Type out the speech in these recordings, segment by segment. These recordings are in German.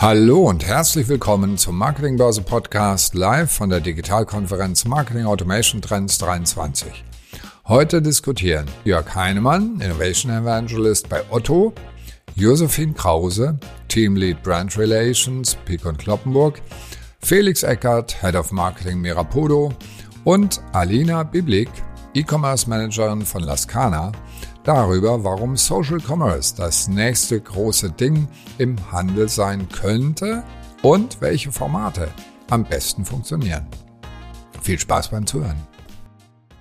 Hallo und herzlich willkommen zum Marketingbörse Podcast live von der Digitalkonferenz Marketing Automation Trends 23. Heute diskutieren Jörg Heinemann, Innovation Evangelist bei Otto, Josephine Krause, Teamlead Brand Relations, Picon Kloppenburg, Felix Eckert, Head of Marketing Mirapodo und Alina Biblik, E-Commerce Managerin von Lascana, darüber, warum Social Commerce das nächste große Ding im Handel sein könnte und welche Formate am besten funktionieren. Viel Spaß beim Zuhören.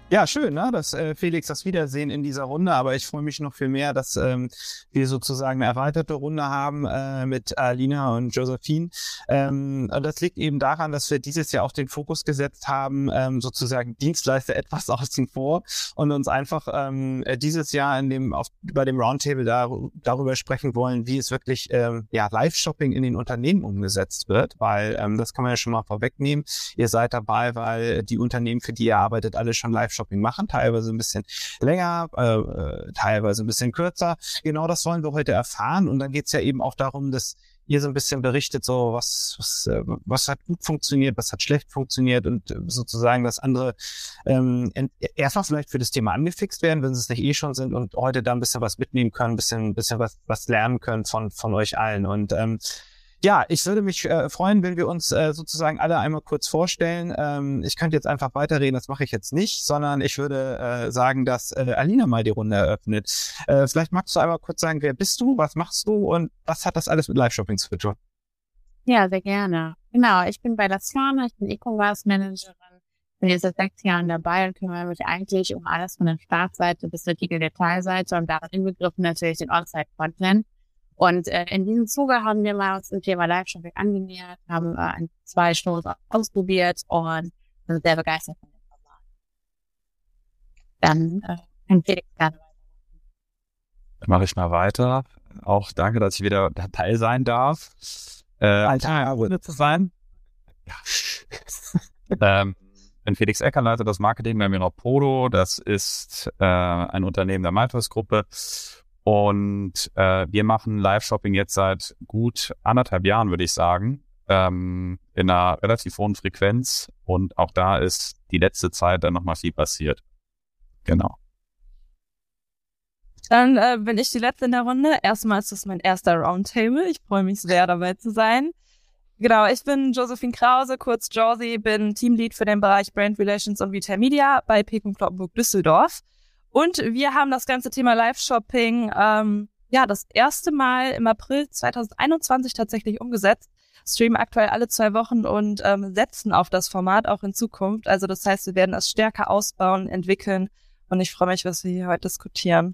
Ja, schön, ne? dass äh, Felix das Wiedersehen in dieser Runde, aber ich freue mich noch viel mehr, dass ähm, wir sozusagen eine erweiterte Runde haben äh, mit Alina und Josephine. Ähm, und das liegt eben daran, dass wir dieses Jahr auch den Fokus gesetzt haben, ähm, sozusagen Dienstleister etwas außen vor und uns einfach ähm, dieses Jahr in dem auf, bei dem Roundtable da, darüber sprechen wollen, wie es wirklich ähm, ja Live-Shopping in den Unternehmen umgesetzt wird, weil ähm, das kann man ja schon mal vorwegnehmen. Ihr seid dabei, weil die Unternehmen, für die ihr arbeitet, alle schon live Shopping machen, teilweise ein bisschen länger, äh, äh, teilweise ein bisschen kürzer. Genau das wollen wir heute erfahren. Und dann geht's ja eben auch darum, dass ihr so ein bisschen berichtet, so was, was, äh, was hat gut funktioniert, was hat schlecht funktioniert und äh, sozusagen das andere ähm, erstmal vielleicht für das Thema angefixt werden, wenn sie es nicht eh schon sind und heute da ein bisschen was mitnehmen können, ein bisschen, bisschen was, was lernen können von, von euch allen. Und ähm, ja, ich würde mich äh, freuen, wenn wir uns äh, sozusagen alle einmal kurz vorstellen. Ähm, ich könnte jetzt einfach weiterreden, das mache ich jetzt nicht, sondern ich würde äh, sagen, dass äh, Alina mal die Runde eröffnet. Äh, vielleicht magst du einmal kurz sagen, wer bist du, was machst du und was hat das alles mit Live-Shopping zu tun? Ja, sehr gerne. Genau, ich bin bei der Slana, ich bin E-Commerce-Managerin, bin jetzt seit sechs Jahren dabei und kümmere mich eigentlich um alles von der Startseite bis zur Titel-Detailseite und darin inbegriffen natürlich den On-Site-Content. Und äh, in diesem Zuge haben wir mal uns dem Thema Live-Shopping angenähert, haben äh, ein, zwei Shows ausprobiert und sind sehr begeistert von dem Format. Dann äh, kann Felix gerne weitermachen. Dann mache ich mal weiter. Auch danke, dass ich wieder dabei sein darf. Äh, Alter, Runde zu sein. Ja. ähm, bin Felix Ecker, leite das Marketing bei Mirapodo. Das ist äh, ein Unternehmen der Malthus-Gruppe und äh, wir machen Live-Shopping jetzt seit gut anderthalb Jahren, würde ich sagen, ähm, in einer relativ hohen Frequenz. Und auch da ist die letzte Zeit dann nochmal viel passiert. Genau. Dann äh, bin ich die Letzte in der Runde. Erstmal ist das mein erster Roundtable. Ich freue mich sehr, dabei zu sein. Genau, ich bin Josephine Krause, kurz Josie, bin Teamlead für den Bereich Brand Relations und Retail Media bei Pekun Kloppenburg Düsseldorf. Und wir haben das ganze Thema Live-Shopping ähm, ja das erste Mal im April 2021 tatsächlich umgesetzt. Streamen aktuell alle zwei Wochen und ähm, setzen auf das Format auch in Zukunft. Also das heißt, wir werden es stärker ausbauen, entwickeln und ich freue mich, was wir hier heute diskutieren.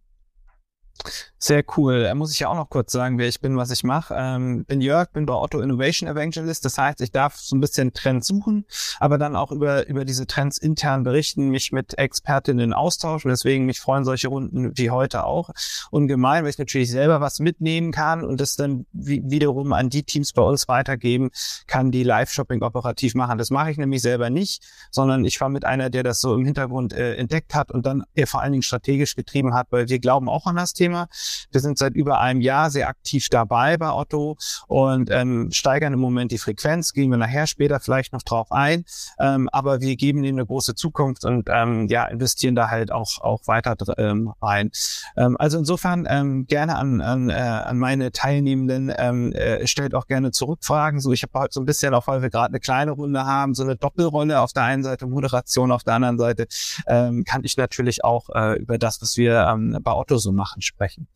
Sehr cool. Da muss ich ja auch noch kurz sagen, wer ich bin, was ich mache. Ähm, bin Jörg, bin bei Otto Innovation Evangelist. Das heißt, ich darf so ein bisschen Trends suchen, aber dann auch über, über diese Trends intern berichten, mich mit Expertinnen austauschen. Deswegen mich freuen solche Runden wie heute auch ungemein, weil ich natürlich selber was mitnehmen kann und das dann wie, wiederum an die Teams bei uns weitergeben kann, die Live-Shopping operativ machen. Das mache ich nämlich selber nicht, sondern ich war mit einer, der das so im Hintergrund äh, entdeckt hat und dann äh, vor allen Dingen strategisch getrieben hat, weil wir glauben auch an das Thema. Wir sind seit über einem Jahr sehr aktiv dabei bei Otto und ähm, steigern im Moment die Frequenz, gehen wir nachher später vielleicht noch drauf ein. Ähm, aber wir geben ihnen eine große Zukunft und ähm, ja, investieren da halt auch, auch weiter ähm, rein. Ähm, also insofern ähm, gerne an, an, äh, an meine Teilnehmenden, ähm, äh, stellt auch gerne Zurückfragen. So, ich habe heute so ein bisschen, auch weil wir gerade eine kleine Runde haben, so eine Doppelrolle auf der einen Seite Moderation, auf der anderen Seite ähm, kann ich natürlich auch äh, über das, was wir ähm, bei Otto so machen, sprechen.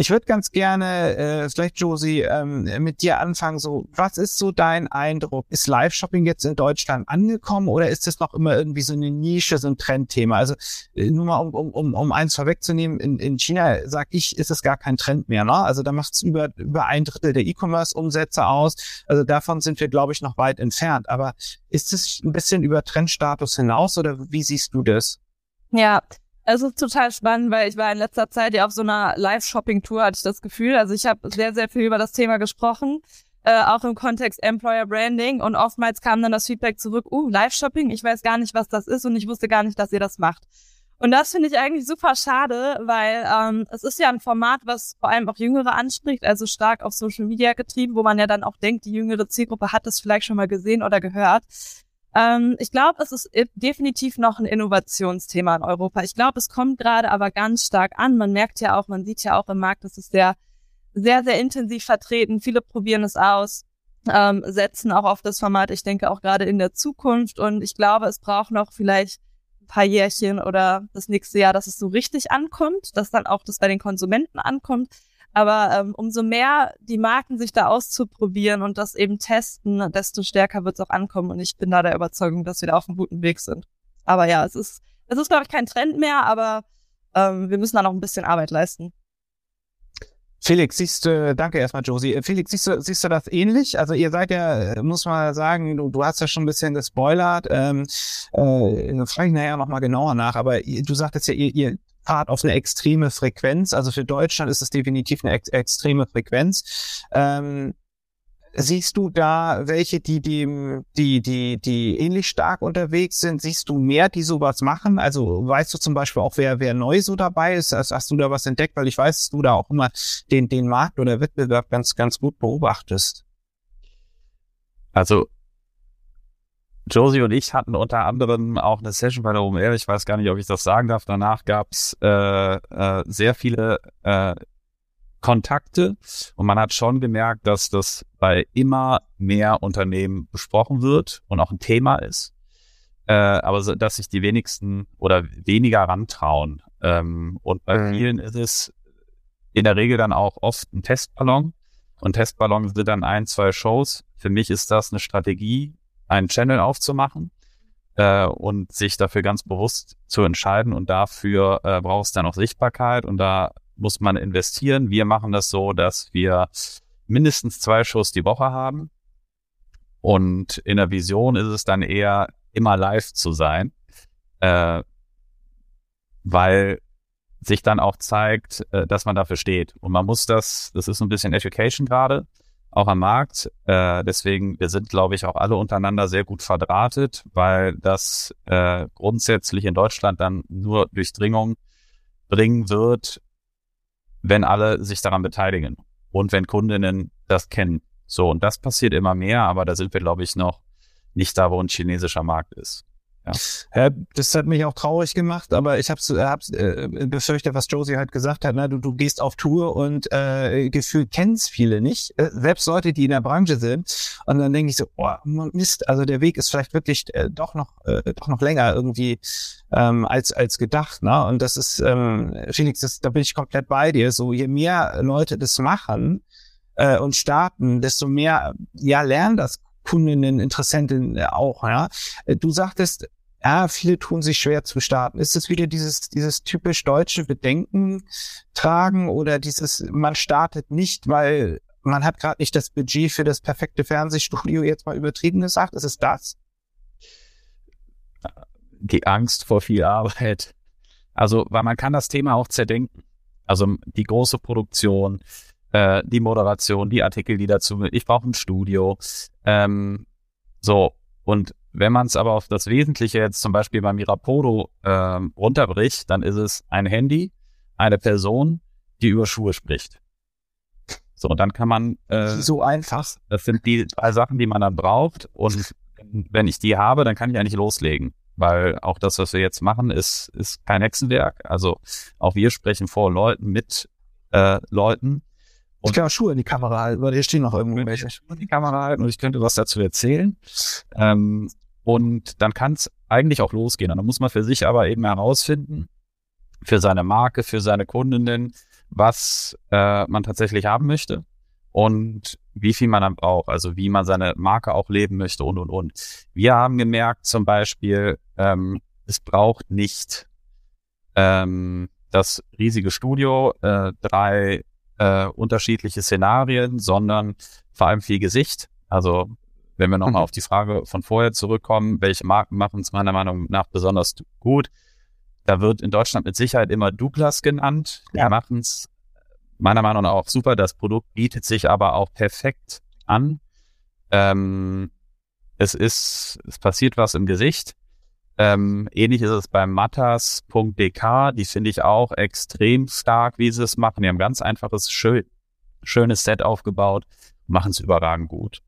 Ich würde ganz gerne, äh, vielleicht Josie, ähm, mit dir anfangen. So, was ist so dein Eindruck? Ist Live-Shopping jetzt in Deutschland angekommen oder ist das noch immer irgendwie so eine Nische, so ein Trendthema? Also äh, nur mal, um, um, um, um eins vorwegzunehmen, in, in China, sag ich, ist es gar kein Trend mehr. Ne? Also da macht es über, über ein Drittel der E-Commerce-Umsätze aus. Also davon sind wir, glaube ich, noch weit entfernt. Aber ist es ein bisschen über Trendstatus hinaus oder wie siehst du das? Ja, es ist total spannend, weil ich war in letzter Zeit ja auf so einer Live-Shopping-Tour, hatte ich das Gefühl. Also ich habe sehr, sehr viel über das Thema gesprochen, äh, auch im Kontext Employer Branding. Und oftmals kam dann das Feedback zurück, uh, Live-Shopping, ich weiß gar nicht, was das ist und ich wusste gar nicht, dass ihr das macht. Und das finde ich eigentlich super schade, weil ähm, es ist ja ein Format, was vor allem auch Jüngere anspricht, also stark auf Social Media getrieben, wo man ja dann auch denkt, die jüngere Zielgruppe hat das vielleicht schon mal gesehen oder gehört. Ähm, ich glaube, es ist definitiv noch ein Innovationsthema in Europa. Ich glaube, es kommt gerade aber ganz stark an. Man merkt ja auch, man sieht ja auch im Markt, es sehr, sehr, sehr intensiv vertreten. Viele probieren es aus ähm, setzen auch auf das Format, ich denke auch gerade in der Zukunft. Und ich glaube, es braucht noch vielleicht ein paar Jährchen oder das nächste Jahr, dass es so richtig ankommt, dass dann auch das bei den Konsumenten ankommt. Aber ähm, umso mehr die Marken sich da auszuprobieren und das eben testen, desto stärker wird es auch ankommen. Und ich bin da der Überzeugung, dass wir da auf einem guten Weg sind. Aber ja, es ist, es ist, glaube ich, kein Trend mehr, aber ähm, wir müssen da noch ein bisschen Arbeit leisten. Felix, siehst du, danke erstmal, Josie. Äh, Felix, siehst du, siehst du das ähnlich? Also ihr seid ja, äh, muss man sagen, du, du hast ja schon ein bisschen gespoilert. Ähm, äh, frage ich nachher nochmal genauer nach, aber du sagtest ja, ihr, ihr fahrt auf eine extreme Frequenz. Also für Deutschland ist es definitiv eine ex extreme Frequenz. Ähm, Siehst du da welche, die dem, die, die, die ähnlich stark unterwegs sind? Siehst du mehr, die sowas machen? Also weißt du zum Beispiel auch, wer, wer neu so dabei ist? Hast, hast du da was entdeckt? Weil ich weiß, dass du da auch immer den, den Markt oder Wettbewerb ganz, ganz gut beobachtest. Also Josie und ich hatten unter anderem auch eine Session bei der OMR. Ich weiß gar nicht, ob ich das sagen darf. Danach gab's äh, äh, sehr viele äh, Kontakte und man hat schon gemerkt, dass das bei immer mehr Unternehmen besprochen wird und auch ein Thema ist, äh, aber so, dass sich die wenigsten oder weniger rantrauen. Ähm, und bei mhm. vielen ist es in der Regel dann auch oft ein Testballon und Testballon sind dann ein, zwei Shows. Für mich ist das eine Strategie, einen Channel aufzumachen äh, und sich dafür ganz bewusst zu entscheiden und dafür äh, braucht es dann auch Sichtbarkeit und da muss man investieren. Wir machen das so, dass wir mindestens zwei Shows die Woche haben. Und in der Vision ist es dann eher immer live zu sein, äh, weil sich dann auch zeigt, äh, dass man dafür steht. Und man muss das, das ist ein bisschen Education gerade, auch am Markt. Äh, deswegen, wir sind, glaube ich, auch alle untereinander sehr gut verdrahtet, weil das äh, grundsätzlich in Deutschland dann nur Durchdringung bringen wird, wenn alle sich daran beteiligen und wenn Kundinnen das kennen. So, und das passiert immer mehr, aber da sind wir, glaube ich, noch nicht da, wo ein chinesischer Markt ist. Ja. das hat mich auch traurig gemacht, aber ich habe hab's, äh, befürchtet, was Josie halt gesagt hat. Ne? Du, du gehst auf Tour und äh, gefühlt kennst viele nicht, äh, selbst Leute, die in der Branche sind. Und dann denke ich so, oh, Mist, also der Weg ist vielleicht wirklich äh, doch noch äh, doch noch länger irgendwie ähm, als als gedacht. Ne? Und das ist, ähm, Felix, das, da bin ich komplett bei dir. So je mehr Leute das machen äh, und starten, desto mehr ja lernen das Kundinnen, Interessentinnen auch. Ja, du sagtest, ja, viele tun sich schwer zu starten. Ist es wieder dieses, dieses typisch deutsche Bedenken tragen oder dieses, man startet nicht, weil man hat gerade nicht das Budget für das perfekte Fernsehstudio, jetzt mal übertrieben gesagt? Ist es das? Die Angst vor viel Arbeit. Also, weil man kann das Thema auch zerdenken. Also die große Produktion, äh, die Moderation, die Artikel, die dazu, ich brauche ein Studio. Ähm, so, und wenn man es aber auf das Wesentliche jetzt zum Beispiel bei Mirapodo äh, runterbricht, dann ist es ein Handy, eine Person, die über Schuhe spricht. So, und dann kann man äh, so einfach. Das sind die drei Sachen, die man dann braucht. Und wenn ich die habe, dann kann ich eigentlich loslegen. Weil auch das, was wir jetzt machen, ist, ist kein Hexenwerk. Also auch wir sprechen vor Leuten mit äh, Leuten. Und ich kann auch Schuhe in die Kamera halten, weil hier stehen noch irgendwo welche. Schuhe in die Kamera halten und ich könnte was dazu erzählen. Ähm, und dann kann es eigentlich auch losgehen. Und dann muss man für sich aber eben herausfinden, für seine Marke, für seine Kundinnen, was äh, man tatsächlich haben möchte und wie viel man dann braucht, also wie man seine Marke auch leben möchte und und und. Wir haben gemerkt zum Beispiel, ähm, es braucht nicht ähm, das riesige Studio, äh, drei äh, unterschiedliche Szenarien, sondern vor allem viel Gesicht. Also wenn wir nochmal mhm. auf die Frage von vorher zurückkommen, welche Marken machen es meiner Meinung nach besonders gut? Da wird in Deutschland mit Sicherheit immer Douglas genannt. Die ja. machen es meiner Meinung nach auch super. Das Produkt bietet sich aber auch perfekt an. Ähm, es ist, es passiert was im Gesicht. Ähm, ähnlich ist es beim matters.dk. Die finde ich auch extrem stark, wie sie es machen. Die haben ganz einfaches, schön, schönes Set aufgebaut, machen es überragend gut.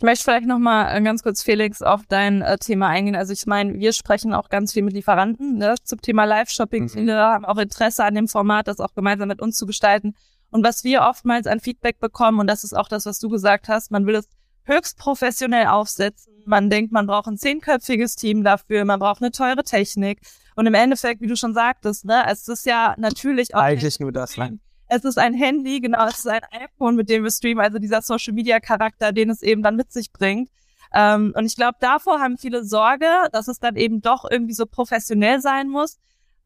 Ich möchte vielleicht nochmal äh, ganz kurz, Felix, auf dein äh, Thema eingehen. Also ich meine, wir sprechen auch ganz viel mit Lieferanten ne, zum Thema Live-Shopping. Mhm. Viele haben auch Interesse an dem Format, das auch gemeinsam mit uns zu gestalten. Und was wir oftmals an Feedback bekommen, und das ist auch das, was du gesagt hast, man will es höchst professionell aufsetzen. Man denkt, man braucht ein zehnköpfiges Team dafür, man braucht eine teure Technik. Und im Endeffekt, wie du schon sagtest, ne, es ist ja natürlich auch. Eigentlich nur das, ne? Es ist ein Handy, genau, es ist ein iPhone, mit dem wir streamen, also dieser Social Media Charakter, den es eben dann mit sich bringt. Ähm, und ich glaube, davor haben viele Sorge, dass es dann eben doch irgendwie so professionell sein muss.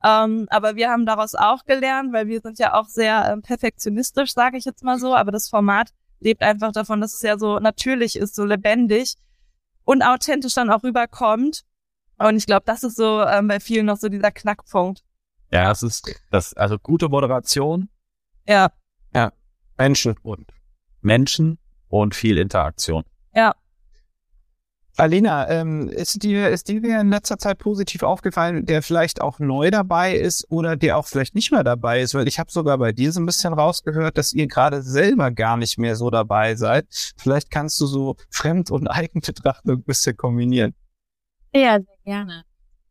Ähm, aber wir haben daraus auch gelernt, weil wir sind ja auch sehr ähm, perfektionistisch, sage ich jetzt mal so. Aber das Format lebt einfach davon, dass es ja so natürlich ist, so lebendig und authentisch dann auch rüberkommt. Und ich glaube, das ist so ähm, bei vielen noch so dieser Knackpunkt. Ja, es ist das, also gute Moderation, ja. Ja. Menschen und Menschen und viel Interaktion. Ja. Alina, ähm, ist dir, ist dir in letzter Zeit positiv aufgefallen, der vielleicht auch neu dabei ist oder der auch vielleicht nicht mehr dabei ist? Weil ich habe sogar bei dir so ein bisschen rausgehört, dass ihr gerade selber gar nicht mehr so dabei seid. Vielleicht kannst du so Fremd- und Eigenbetrachtung ein bisschen kombinieren. Ja, sehr gerne.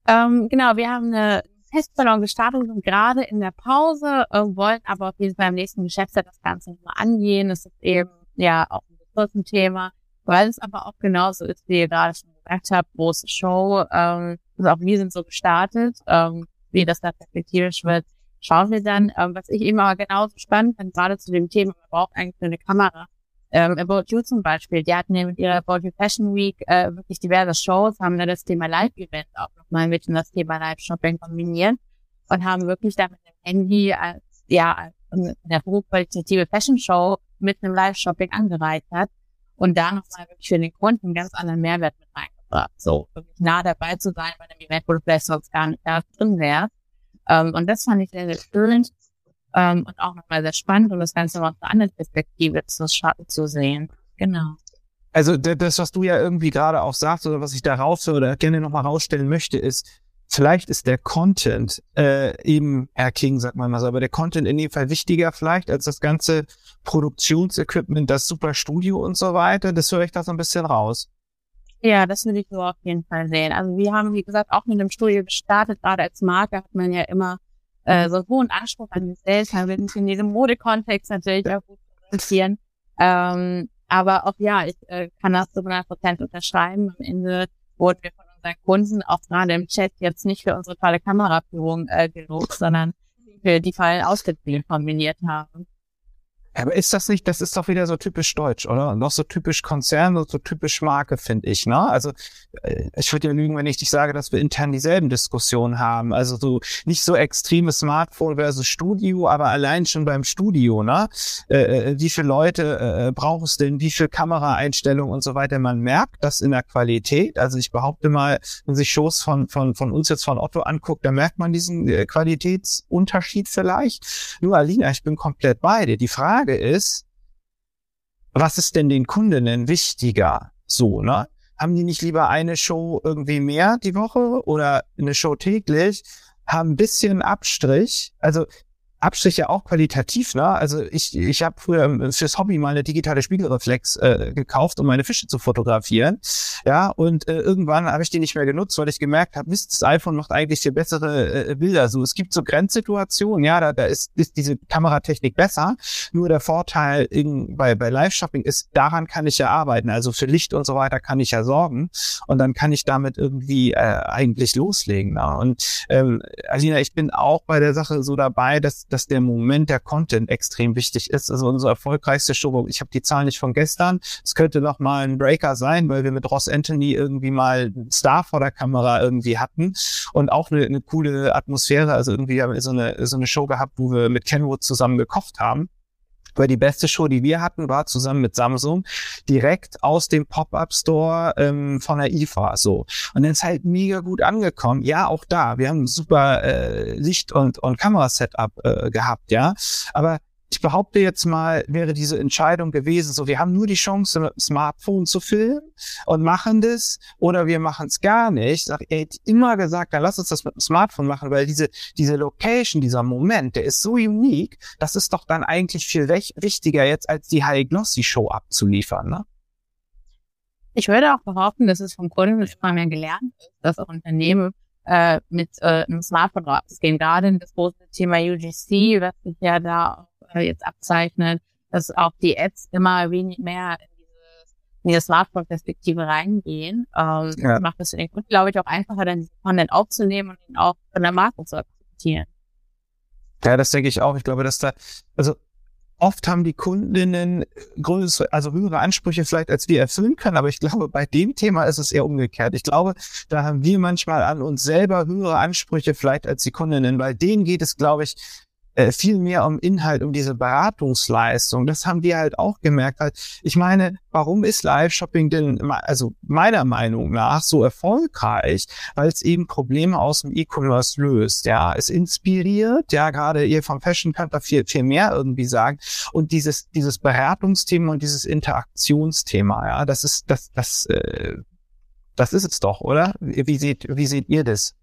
Ähm, genau, wir haben eine Testballon gestartet und gerade in der Pause, äh, wollen aber auf jeden Fall im nächsten Geschäftsjahr das Ganze nochmal angehen. Es ist eben ja auch ein Ressourcenthema, weil es aber auch genauso ist, wie ihr gerade schon gesagt habt, große Show. Ähm, also auch wir sind so gestartet. Ähm, wie das da perspektivisch wird, schauen wir dann. Ähm, was ich eben aber genauso spannend finde, gerade zu dem Thema, man braucht eigentlich eine Kamera. Ähm, About You zum Beispiel, die hatten ja mit ihrer About You Fashion Week äh, wirklich diverse Shows, haben da das Thema Live-Event auch nochmal mit in das Thema Live-Shopping kombiniert und haben wirklich da mit dem Handy als, ja, eine hochqualitative Fashion-Show mit einem Live-Shopping angereichert und da nochmal wirklich für den Kunden einen ganz anderen Mehrwert mit reingebracht. So, wirklich nah dabei zu sein bei einem Event, wo du vielleicht sonst gar nicht da drin wärst. Ähm, und das fand ich sehr, sehr schön ähm, und auch nochmal sehr spannend, um das Ganze mal aus einer anderen Perspektive zu, zu sehen. Genau. Also das, was du ja irgendwie gerade auch sagst oder was ich da raus oder gerne nochmal rausstellen möchte, ist, vielleicht ist der Content äh, eben, Herr King, sagt man mal so, aber der Content in dem Fall wichtiger vielleicht als das ganze Produktionsequipment, das super Studio und so weiter. Das höre ich da so ein bisschen raus. Ja, das würde ich so auf jeden Fall sehen. Also wir haben, wie gesagt, auch mit einem Studio gestartet. Gerade als Marke hat man ja immer äh, so einen hohen Anspruch an sich selbst, will sich in diesem Modekontext natürlich auch gut präsentieren. Ähm, aber auch ja, ich äh, kann das zu 100 Prozent unterschreiben. Am Ende wurden wir von unseren Kunden auch gerade im Chat jetzt nicht für unsere tolle Kameraführung äh, gelobt, sondern für die vollen Ausschnittbilder kombiniert haben. Aber ist das nicht, das ist doch wieder so typisch deutsch, oder? Noch so typisch Konzern und so typisch Marke, finde ich, ne? Also, äh, ich würde ja lügen, wenn ich dich sage, dass wir intern dieselben Diskussionen haben. Also so nicht so extremes Smartphone versus Studio, aber allein schon beim Studio, ne? Äh, äh wie viele Leute äh, braucht es denn, wie viel Kameraeinstellungen und so weiter? Man merkt das in der Qualität. Also ich behaupte mal, wenn sich Shows von, von, von uns jetzt von Otto anguckt, da merkt man diesen äh, Qualitätsunterschied vielleicht. Nur Alina, ich bin komplett bei dir. Die Frage Frage ist, was ist denn den Kundinnen wichtiger? So, ne? Haben die nicht lieber eine Show irgendwie mehr die Woche oder eine Show täglich? Haben ein bisschen Abstrich. Also Abstriche auch qualitativ, ne? Also ich, ich habe früher fürs Hobby mal eine digitale Spiegelreflex äh, gekauft, um meine Fische zu fotografieren. Ja, und äh, irgendwann habe ich die nicht mehr genutzt, weil ich gemerkt habe, Mist, das iPhone macht eigentlich viel bessere äh, Bilder. So, es gibt so Grenzsituationen, ja, da, da ist, ist diese Kameratechnik besser. Nur der Vorteil in, bei, bei Live-Shopping ist, daran kann ich ja arbeiten. Also für Licht und so weiter kann ich ja sorgen. Und dann kann ich damit irgendwie äh, eigentlich loslegen. Ne? Und ähm, Alina, ich bin auch bei der Sache so dabei, dass dass der Moment der Content extrem wichtig ist. Also unsere erfolgreichste Show, ich habe die Zahlen nicht von gestern, es könnte noch mal ein Breaker sein, weil wir mit Ross Anthony irgendwie mal einen Star vor der Kamera irgendwie hatten und auch eine, eine coole Atmosphäre. Also irgendwie haben wir so eine, so eine Show gehabt, wo wir mit Kenwood zusammen gekocht haben. Weil die beste Show, die wir hatten, war zusammen mit Samsung direkt aus dem Pop-Up-Store ähm, von der IFA. So. Und dann ist halt mega gut angekommen. Ja, auch da. Wir haben super äh, Licht- und, und Kamerasetup äh, gehabt, ja. Aber ich behaupte jetzt mal, wäre diese Entscheidung gewesen, so wir haben nur die Chance, mit dem Smartphone zu filmen und machen das oder wir machen es gar nicht. Sag, er hätte immer gesagt, dann lass uns das mit dem Smartphone machen, weil diese, diese Location, dieser Moment, der ist so unique, das ist doch dann eigentlich viel wichtiger jetzt, als die High Glossy Show abzuliefern, ne? Ich würde auch behaupten, dass es vom Kunden immer mehr gelernt ist, dass auch Unternehmen äh, mit äh, einem Smartphone rausgehen. Gerade in das große Thema UGC, was sich ja da jetzt abzeichnet, dass auch die Ads immer wenig mehr in diese, in diese Smartphone-Perspektive reingehen. Ähm, ja. Das macht es für den Kunden, glaube ich, auch einfacher, dann Content aufzunehmen und ihn auch von der Marke zu akzeptieren. Ja, das denke ich auch. Ich glaube, dass da, also oft haben die Kundinnen größere, also höhere Ansprüche vielleicht, als wir erfüllen können. Aber ich glaube, bei dem Thema ist es eher umgekehrt. Ich glaube, da haben wir manchmal an uns selber höhere Ansprüche vielleicht als die Kundinnen. Bei denen geht es, glaube ich, äh, viel mehr um Inhalt, um diese Beratungsleistung. Das haben wir halt auch gemerkt. Ich meine, warum ist Live-Shopping denn, also meiner Meinung nach, so erfolgreich? Weil es eben Probleme aus dem E-Commerce löst. Ja, es inspiriert. Ja, gerade ihr vom Fashion könnt viel, viel mehr irgendwie sagen. Und dieses, dieses Beratungsthema und dieses Interaktionsthema, ja, das ist, das, das, äh, das ist es doch, oder? Wie seht, wie seht ihr das?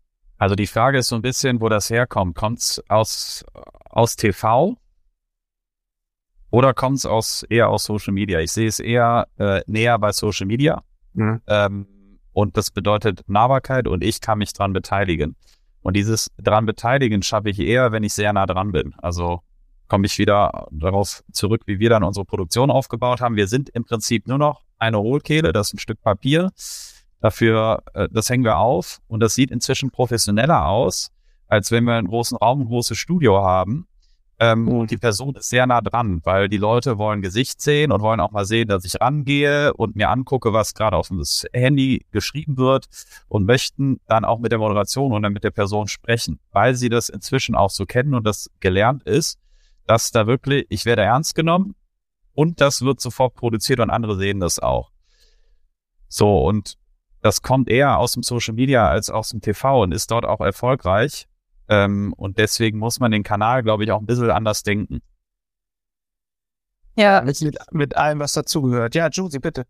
Also die Frage ist so ein bisschen, wo das herkommt. Kommt es aus, aus TV oder kommt es aus, eher aus Social Media? Ich sehe es eher äh, näher bei Social Media. Mhm. Ähm, und das bedeutet Nahbarkeit und ich kann mich dran beteiligen. Und dieses dran beteiligen schaffe ich eher, wenn ich sehr nah dran bin. Also komme ich wieder darauf zurück, wie wir dann unsere Produktion aufgebaut haben. Wir sind im Prinzip nur noch eine Hohlkehle, das ist ein Stück Papier Dafür, äh, das hängen wir auf und das sieht inzwischen professioneller aus, als wenn wir einen großen Raum, ein großes Studio haben. Ähm, mhm. Und die Person ist sehr nah dran, weil die Leute wollen Gesicht sehen und wollen auch mal sehen, dass ich rangehe und mir angucke, was gerade auf das Handy geschrieben wird und möchten dann auch mit der Moderation und dann mit der Person sprechen, weil sie das inzwischen auch so kennen und das gelernt ist, dass da wirklich, ich werde ernst genommen und das wird sofort produziert und andere sehen das auch. So, und das kommt eher aus dem Social Media als aus dem TV und ist dort auch erfolgreich. Ähm, und deswegen muss man den Kanal, glaube ich, auch ein bisschen anders denken. Ja. Mit, mit allem, was dazugehört. Ja, Josie, bitte.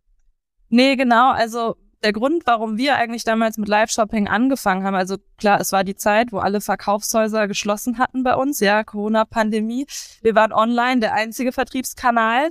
Nee, genau. Also der Grund, warum wir eigentlich damals mit Live-Shopping angefangen haben, also klar, es war die Zeit, wo alle Verkaufshäuser geschlossen hatten bei uns, ja, Corona-Pandemie. Wir waren online der einzige Vertriebskanal.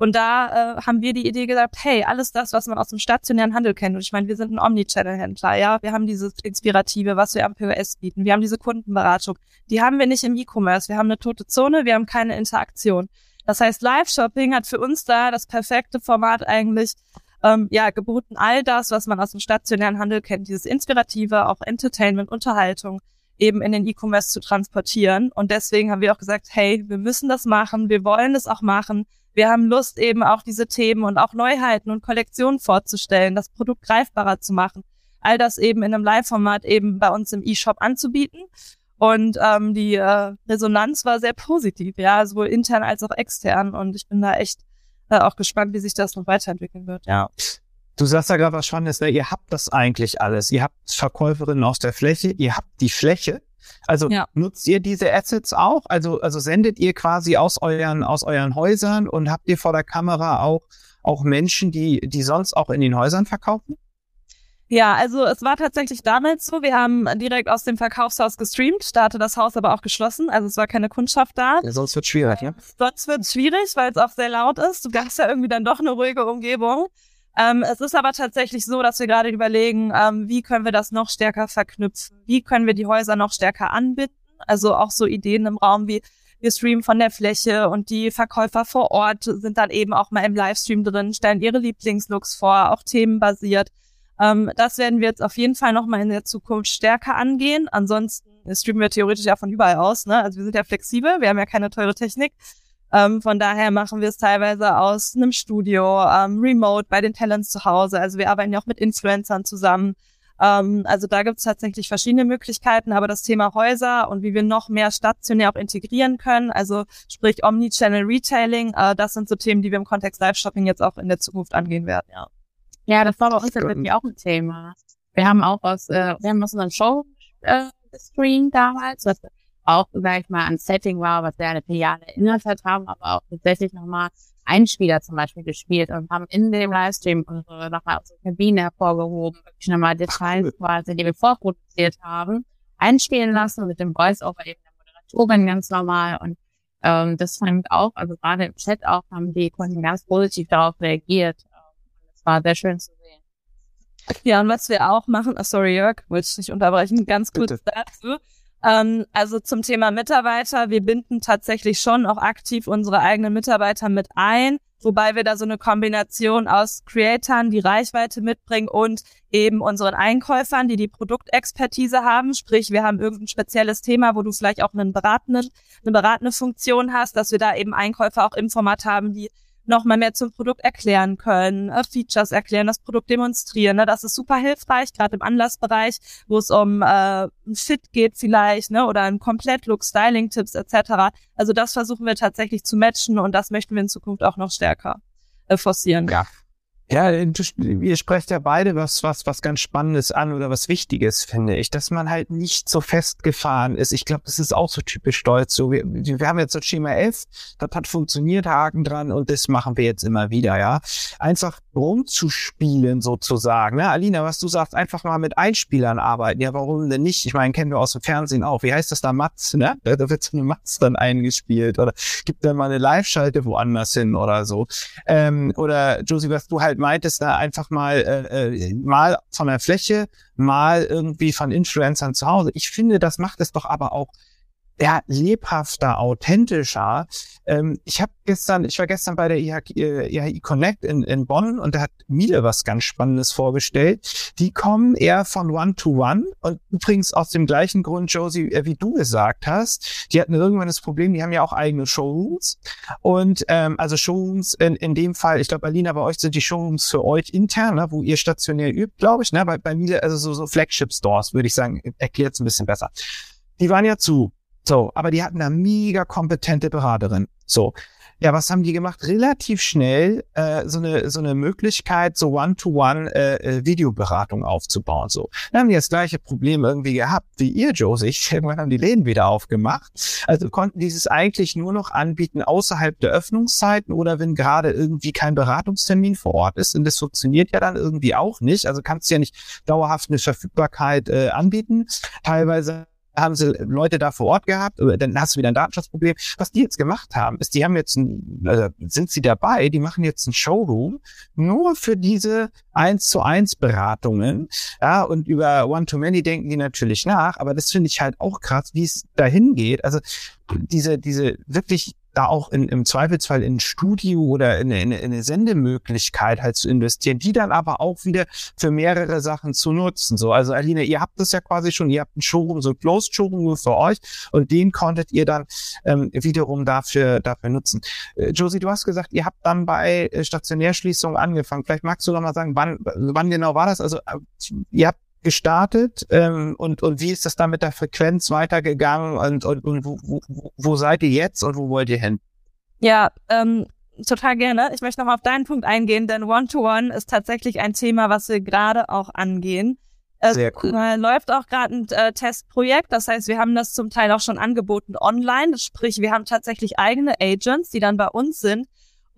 Und da äh, haben wir die Idee gesagt, hey, alles das, was man aus dem stationären Handel kennt, und ich meine, wir sind ein Omnichannel-Händler, ja, wir haben dieses Inspirative, was wir am POS bieten, wir haben diese Kundenberatung, die haben wir nicht im E-Commerce, wir haben eine tote Zone, wir haben keine Interaktion. Das heißt, Live-Shopping hat für uns da das perfekte Format eigentlich, ähm, ja, geboten all das, was man aus dem stationären Handel kennt, dieses Inspirative, auch Entertainment, Unterhaltung, eben in den E-Commerce zu transportieren. Und deswegen haben wir auch gesagt, hey, wir müssen das machen, wir wollen das auch machen, wir haben Lust, eben auch diese Themen und auch Neuheiten und Kollektionen vorzustellen, das Produkt greifbarer zu machen. All das eben in einem Live-Format eben bei uns im E-Shop anzubieten. Und ähm, die äh, Resonanz war sehr positiv, ja, sowohl intern als auch extern. Und ich bin da echt äh, auch gespannt, wie sich das noch weiterentwickeln wird. Ja. Du sagst ja gerade was Spannendes, ne? ihr habt das eigentlich alles. Ihr habt Verkäuferinnen aus der Fläche, ihr habt die Fläche, also ja. nutzt ihr diese Assets auch? Also, also sendet ihr quasi aus euren, aus euren Häusern und habt ihr vor der Kamera auch, auch Menschen, die, die sonst auch in den Häusern verkaufen? Ja, also es war tatsächlich damals so, wir haben direkt aus dem Verkaufshaus gestreamt, da hatte das Haus aber auch geschlossen, also es war keine Kundschaft da. Ja, sonst wird schwierig, ja? Sonst wird schwierig, weil es auch sehr laut ist. Du hast ja irgendwie dann doch eine ruhige Umgebung. Ähm, es ist aber tatsächlich so, dass wir gerade überlegen, ähm, wie können wir das noch stärker verknüpfen? Wie können wir die Häuser noch stärker anbinden? Also auch so Ideen im Raum wie wir streamen von der Fläche und die Verkäufer vor Ort sind dann eben auch mal im Livestream drin, stellen ihre Lieblingslooks vor, auch themenbasiert. Ähm, das werden wir jetzt auf jeden Fall nochmal in der Zukunft stärker angehen. Ansonsten streamen wir theoretisch ja von überall aus. Ne? Also wir sind ja flexibel, wir haben ja keine teure Technik. Ähm, von daher machen wir es teilweise aus einem Studio, ähm, remote bei den Talents zu Hause. Also wir arbeiten ja auch mit Influencern zusammen. Ähm, also da gibt es tatsächlich verschiedene Möglichkeiten, aber das Thema Häuser und wie wir noch mehr stationär auch integrieren können, also sprich Omnichannel Retailing, äh, das sind so Themen, die wir im Kontext Live-Shopping jetzt auch in der Zukunft angehen werden, ja. Ja, das war bei uns tatsächlich auch ein Thema. Wir haben auch aus, äh, wir haben aus unseren Show äh, gestreamt damals, was auch, sag ich mal, ein Setting war, was wir eine Filiale erinnert haben, aber auch tatsächlich nochmal Einspieler zum Beispiel gespielt und haben in dem Livestream unsere, nochmal unsere Kabine hervorgehoben, wirklich nochmal Details quasi, die wir vorproduziert haben, einspielen lassen mit dem Voice-Over eben der Moderatorin ganz normal und ähm, das fand ich auch, also gerade im Chat auch, haben die Kunden ganz positiv darauf reagiert. Das war sehr schön zu sehen. Ja, und was wir auch machen, oh, sorry Jörg, wollte ich nicht unterbrechen, ganz kurz Bitte. dazu. Ähm, also zum Thema Mitarbeiter, wir binden tatsächlich schon auch aktiv unsere eigenen Mitarbeiter mit ein, wobei wir da so eine Kombination aus Creatoren, die Reichweite mitbringen und eben unseren Einkäufern, die die Produktexpertise haben. Sprich, wir haben irgendein spezielles Thema, wo du vielleicht auch einen beratenden, eine beratende Funktion hast, dass wir da eben Einkäufer auch im Format haben, die noch mal mehr zum Produkt erklären können, äh, Features erklären, das Produkt demonstrieren. Ne? Das ist super hilfreich, gerade im Anlassbereich, wo es um äh, Fit geht vielleicht, ne, oder ein Komplettlook, Styling-Tipps etc. Also das versuchen wir tatsächlich zu matchen und das möchten wir in Zukunft auch noch stärker äh, forcieren. Ja, ja, ihr sprecht ja beide was, was, was ganz Spannendes an oder was Wichtiges, finde ich, dass man halt nicht so festgefahren ist. Ich glaube, das ist auch so typisch Stolz. So, wir, wir haben jetzt so Schema F, das hat funktioniert, Haken dran und das machen wir jetzt immer wieder, ja. Einfach rumzuspielen sozusagen. Ne? Alina, was du sagst, einfach mal mit Einspielern arbeiten. Ja, warum denn nicht? Ich meine, kennen wir aus dem Fernsehen auch. Wie heißt das da? Matz, ne? Da wird so eine Matz dann eingespielt oder gibt dann mal eine Live-Schalte woanders hin oder so. Ähm, oder Josie, was du halt meintest, da einfach mal äh, äh, mal von der Fläche, mal irgendwie von Influencern zu Hause. Ich finde, das macht es doch aber auch ja, lebhafter, authentischer. Ähm, ich habe gestern, ich war gestern bei der IHI, äh, Connect in, in Bonn und da hat Miele was ganz Spannendes vorgestellt. Die kommen eher von One-to-One -One und übrigens aus dem gleichen Grund, Josie, äh, wie du gesagt hast. Die hatten irgendwann das Problem, die haben ja auch eigene Showrooms und ähm, also Showrooms in, in dem Fall, ich glaube, Alina, bei euch sind die Showrooms für euch intern, ne, wo ihr stationär übt, glaube ich, ne? Bei, bei Miele, also so, so Flagship-Stores, würde ich sagen, erklärt es ein bisschen besser. Die waren ja zu. So, aber die hatten da mega kompetente Beraterin. So. Ja, was haben die gemacht? Relativ schnell äh, so eine so eine Möglichkeit, so One-to-One äh, äh, Videoberatung aufzubauen. So, dann haben die das gleiche Problem irgendwie gehabt wie ihr, Josie. Irgendwann haben die Läden wieder aufgemacht. Also konnten dieses eigentlich nur noch anbieten außerhalb der Öffnungszeiten oder wenn gerade irgendwie kein Beratungstermin vor Ort ist. Und das funktioniert ja dann irgendwie auch nicht. Also kannst du ja nicht dauerhaft eine Verfügbarkeit äh, anbieten. Teilweise haben sie Leute da vor Ort gehabt, dann hast du wieder ein Datenschutzproblem. Was die jetzt gemacht haben, ist, die haben jetzt, ein, also sind sie dabei, die machen jetzt ein Showroom nur für diese eins zu eins Beratungen. Ja, und über One-to-Many denken die natürlich nach, aber das finde ich halt auch krass, wie es dahin geht. Also diese, diese wirklich da auch in, im Zweifelsfall in ein Studio oder in eine, in eine Sendemöglichkeit halt zu investieren, die dann aber auch wieder für mehrere Sachen zu nutzen. So, also Aline, ihr habt das ja quasi schon, ihr habt ein Showroom, so ein Closed Showroom für euch und den konntet ihr dann ähm, wiederum dafür, dafür nutzen. Äh, Josie, du hast gesagt, ihr habt dann bei äh, Stationärschließungen angefangen. Vielleicht magst du noch mal sagen, wann, wann genau war das? Also äh, ihr habt gestartet ähm, und, und wie ist das dann mit der Frequenz weitergegangen und, und, und wo, wo, wo seid ihr jetzt und wo wollt ihr hin? Ja, ähm, total gerne. Ich möchte noch auf deinen Punkt eingehen, denn One-to-One -One ist tatsächlich ein Thema, was wir gerade auch angehen. Es Sehr cool. Äh, läuft auch gerade ein äh, Testprojekt. Das heißt, wir haben das zum Teil auch schon angeboten online. Sprich, wir haben tatsächlich eigene Agents, die dann bei uns sind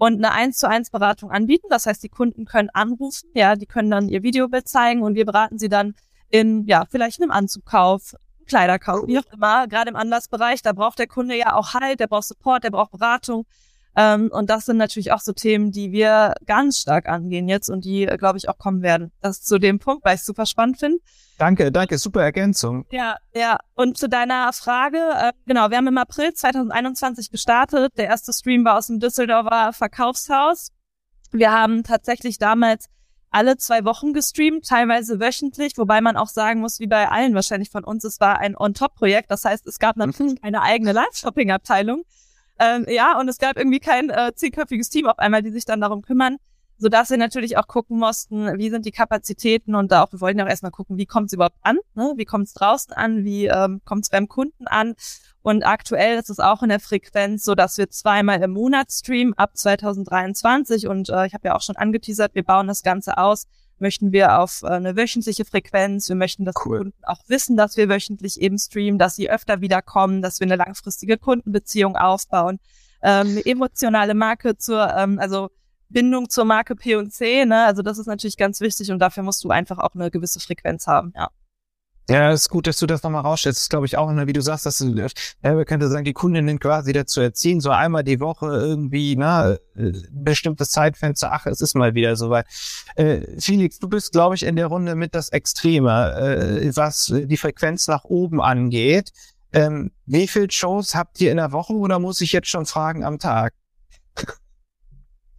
und eine 1 zu 1 Beratung anbieten. Das heißt, die Kunden können anrufen, ja, die können dann ihr Videobild zeigen und wir beraten sie dann in, ja, vielleicht einem Anzugkauf, Kleiderkauf, wie auch immer, gerade im Anlassbereich, da braucht der Kunde ja auch Halt, der braucht Support, der braucht Beratung. Ähm, und das sind natürlich auch so Themen, die wir ganz stark angehen jetzt und die, äh, glaube ich, auch kommen werden. Das zu dem Punkt, weil ich es super spannend finde. Danke, danke, super Ergänzung. Ja, ja. Und zu deiner Frage, äh, genau, wir haben im April 2021 gestartet. Der erste Stream war aus dem Düsseldorfer Verkaufshaus. Wir haben tatsächlich damals alle zwei Wochen gestreamt, teilweise wöchentlich, wobei man auch sagen muss, wie bei allen wahrscheinlich von uns, es war ein On-Top-Projekt. Das heißt, es gab natürlich eine eigene Live-Shopping-Abteilung. Ähm, ja, und es gab irgendwie kein äh, zehnköpfiges Team auf einmal, die sich dann darum kümmern so dass wir natürlich auch gucken mussten, wie sind die Kapazitäten und da auch, wir wollten ja auch erstmal gucken, wie kommt es überhaupt an, ne? wie kommt es draußen an, wie ähm, kommt es beim Kunden an und aktuell ist es auch in der Frequenz so, dass wir zweimal im Monat streamen ab 2023 und äh, ich habe ja auch schon angeteasert, wir bauen das Ganze aus möchten wir auf äh, eine wöchentliche Frequenz. Wir möchten, dass cool. die Kunden auch wissen, dass wir wöchentlich eben streamen, dass sie öfter wiederkommen, dass wir eine langfristige Kundenbeziehung aufbauen, ähm, eine emotionale Marke zur, ähm, also Bindung zur Marke P&C, ne? Also das ist natürlich ganz wichtig und dafür musst du einfach auch eine gewisse Frequenz haben, ja. Ja, ist gut, dass du das nochmal rausstellst. Das ist, glaube ich, auch, ne, wie du sagst, dass du, ja, man könnte sagen, die Kundinnen quasi dazu erziehen, so einmal die Woche irgendwie, na, äh, bestimmtes Zeitfenster, ach, es ist mal wieder soweit. Äh, Felix, du bist, glaube ich, in der Runde mit das Extreme, äh, was die Frequenz nach oben angeht. Ähm, wie viel Shows habt ihr in der Woche oder muss ich jetzt schon fragen am Tag?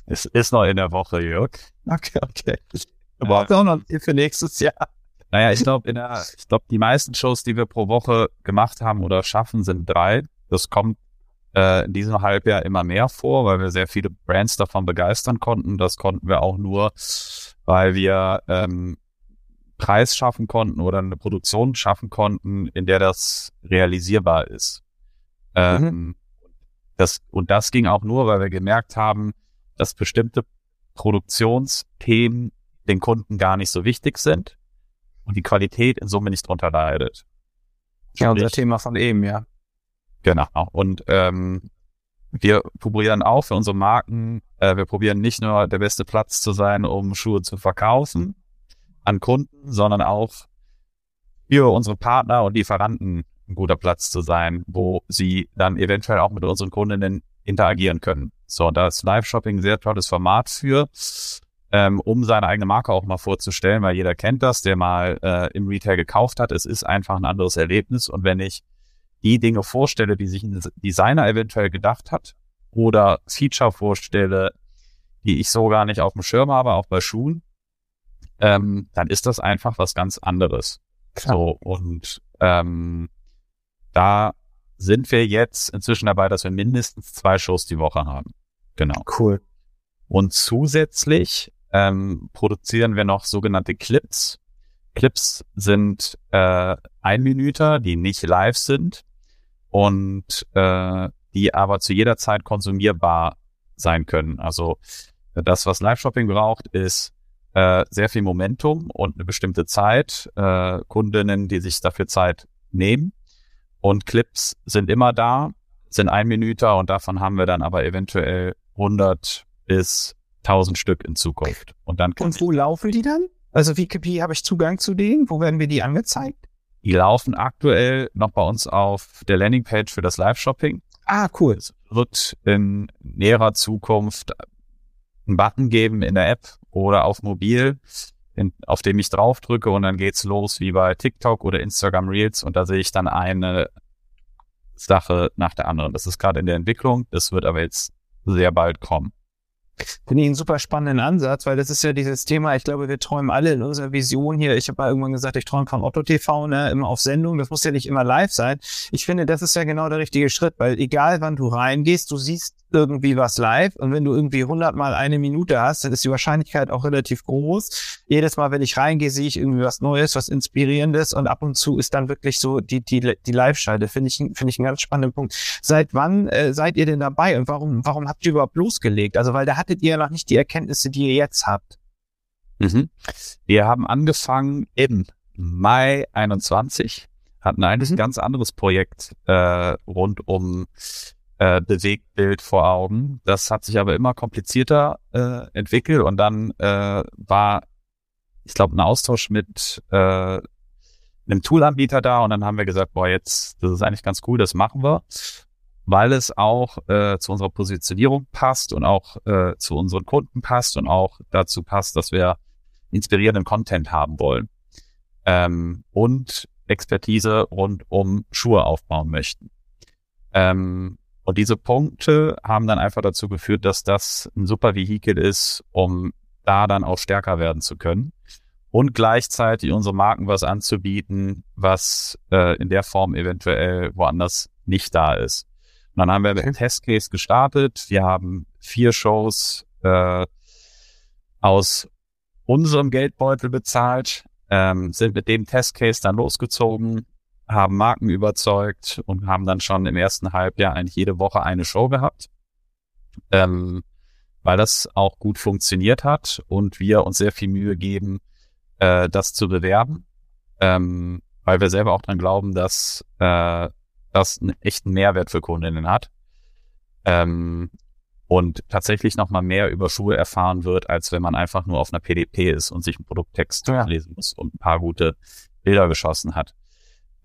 Es ist noch in der Woche, Jörg. Okay, okay. Aber auch noch für nächstes Jahr. Naja, ich glaube, in der, ich glaube, die meisten Shows, die wir pro Woche gemacht haben oder schaffen, sind drei. Das kommt äh, in diesem Halbjahr immer mehr vor, weil wir sehr viele Brands davon begeistern konnten. Das konnten wir auch nur, weil wir ähm, Preis schaffen konnten oder eine Produktion schaffen konnten, in der das realisierbar ist. Ähm, mhm. das, und das ging auch nur, weil wir gemerkt haben, dass bestimmte Produktionsthemen den Kunden gar nicht so wichtig sind und die Qualität in Summe nicht drunter leidet. Ja, unser Sprich, Thema von eben, ja. Genau. Und ähm, wir probieren auch für unsere Marken, äh, wir probieren nicht nur der beste Platz zu sein, um Schuhe zu verkaufen an Kunden, sondern auch für unsere Partner und Lieferanten ein guter Platz zu sein, wo sie dann eventuell auch mit unseren Kundinnen interagieren können. So, da ist Live-Shopping ein sehr tolles Format für ähm, um seine eigene Marke auch mal vorzustellen, weil jeder kennt das, der mal äh, im Retail gekauft hat. Es ist einfach ein anderes Erlebnis. Und wenn ich die Dinge vorstelle, die sich ein Designer eventuell gedacht hat, oder Feature vorstelle, die ich so gar nicht auf dem Schirm habe, auch bei Schuhen, ähm, dann ist das einfach was ganz anderes. Klar. So, und ähm, da sind wir jetzt inzwischen dabei, dass wir mindestens zwei Shows die Woche haben. Genau. Cool. Und zusätzlich ähm, produzieren wir noch sogenannte Clips. Clips sind äh, Einminüter, die nicht live sind und äh, die aber zu jeder Zeit konsumierbar sein können. Also das, was Live-Shopping braucht, ist äh, sehr viel Momentum und eine bestimmte Zeit. Äh, Kundinnen, die sich dafür Zeit nehmen. Und Clips sind immer da, sind Einminüter und davon haben wir dann aber eventuell 100 bis 1000 Stück in Zukunft. Und dann Und wo laufen die dann? Also wie, wie habe ich Zugang zu denen? Wo werden mir die angezeigt? Die laufen aktuell noch bei uns auf der Landingpage für das Live-Shopping. Ah, cool. Es wird in näherer Zukunft einen Button geben in der App oder auf mobil, in, auf dem ich draufdrücke und dann geht's los wie bei TikTok oder Instagram Reels und da sehe ich dann eine Sache nach der anderen. Das ist gerade in der Entwicklung, das wird aber jetzt sehr bald kommen. Finde ich einen super spannenden Ansatz, weil das ist ja dieses Thema, ich glaube, wir träumen alle in unserer Vision hier. Ich habe mal irgendwann gesagt, ich träume von Otto TV, ne, immer auf Sendung. Das muss ja nicht immer live sein. Ich finde, das ist ja genau der richtige Schritt, weil egal wann du reingehst, du siehst irgendwie was live und wenn du irgendwie 100 mal eine Minute hast, dann ist die Wahrscheinlichkeit auch relativ groß. Jedes Mal, wenn ich reingehe, sehe ich irgendwie was Neues, was Inspirierendes und ab und zu ist dann wirklich so die, die, die Live-Schalte. Finde ich, finde ich einen ganz spannenden Punkt. Seit wann äh, seid ihr denn dabei und warum, warum habt ihr überhaupt losgelegt? Also, weil da hattet ihr ja noch nicht die Erkenntnisse, die ihr jetzt habt. Mhm. Wir haben angefangen im Mai 21, hatten eigentlich mhm. ein ganz anderes Projekt äh, rund um äh, Bewegtbild vor Augen. Das hat sich aber immer komplizierter äh, entwickelt und dann äh, war, ich glaube, ein Austausch mit äh, einem Toolanbieter da und dann haben wir gesagt, boah, jetzt, das ist eigentlich ganz cool, das machen wir, weil es auch äh, zu unserer Positionierung passt und auch äh, zu unseren Kunden passt und auch dazu passt, dass wir inspirierenden Content haben wollen ähm, und Expertise rund um Schuhe aufbauen möchten. Ähm, und diese Punkte haben dann einfach dazu geführt, dass das ein super Vehikel ist, um da dann auch stärker werden zu können und gleichzeitig unsere Marken was anzubieten, was äh, in der Form eventuell woanders nicht da ist. Und dann haben wir mit dem Testcase gestartet. Wir haben vier Shows äh, aus unserem Geldbeutel bezahlt, ähm, sind mit dem Testcase dann losgezogen, haben Marken überzeugt und haben dann schon im ersten Halbjahr eigentlich jede Woche eine Show gehabt, ähm, weil das auch gut funktioniert hat und wir uns sehr viel Mühe geben, äh, das zu bewerben, ähm, weil wir selber auch dran glauben, dass äh, das einen echten Mehrwert für Kundinnen hat. Ähm, und tatsächlich nochmal mehr über Schuhe erfahren wird, als wenn man einfach nur auf einer PDP ist und sich einen Produkttext ja. lesen muss und ein paar gute Bilder geschossen hat.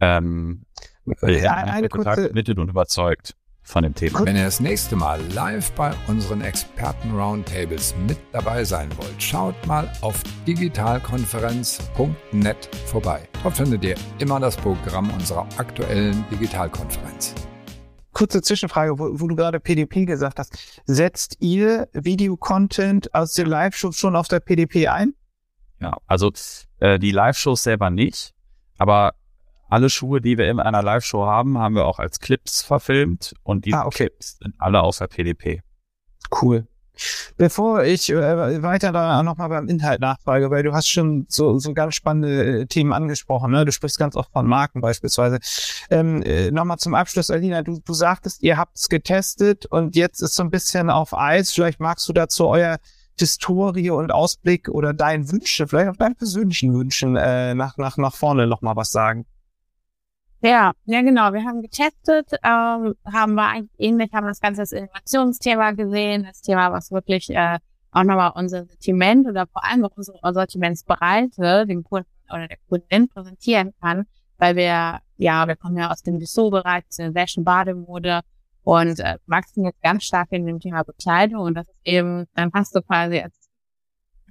Ähm, ja, eine kurze committed und überzeugt von dem Thema. Wenn ihr das nächste Mal live bei unseren Experten-Roundtables mit dabei sein wollt, schaut mal auf digitalkonferenz.net vorbei. Dort findet ihr immer das Programm unserer aktuellen Digitalkonferenz kurze Zwischenfrage, wo, wo, du gerade PDP gesagt hast. Setzt ihr Videocontent aus den Live-Shows schon auf der PDP ein? Ja, also äh, die Live-Shows selber nicht, aber alle Schuhe, die wir in einer Live-Show haben, haben wir auch als Clips verfilmt und die ah, okay. Clips sind alle auf der PDP. Cool. Bevor ich äh, weiter da nochmal beim Inhalt nachfrage, weil du hast schon so, so ganz spannende äh, Themen angesprochen, ne? Du sprichst ganz oft von Marken beispielsweise. Ähm, äh, nochmal zum Abschluss, Alina, du, du sagtest, ihr habt es getestet und jetzt ist so ein bisschen auf Eis. Vielleicht magst du dazu euer Historie und Ausblick oder deinen Wünsche, vielleicht auch deinen persönlichen Wünschen äh, nach, nach, nach vorne nochmal was sagen. Ja, ja genau. Wir haben getestet, ähm, haben wir eigentlich ähnlich, haben das ganze als Innovationsthema gesehen, das Thema, was wirklich äh, auch nochmal unser Sortiment oder vor allem auch unsere Sortimentsbreite den Kunden oder der Kundin präsentieren kann, weil wir, ja, wir kommen ja aus dem Dessous-Bereich, der Fashion, Bademode und äh, wachsen jetzt ganz stark in dem Thema Bekleidung und das ist eben, dann hast du quasi als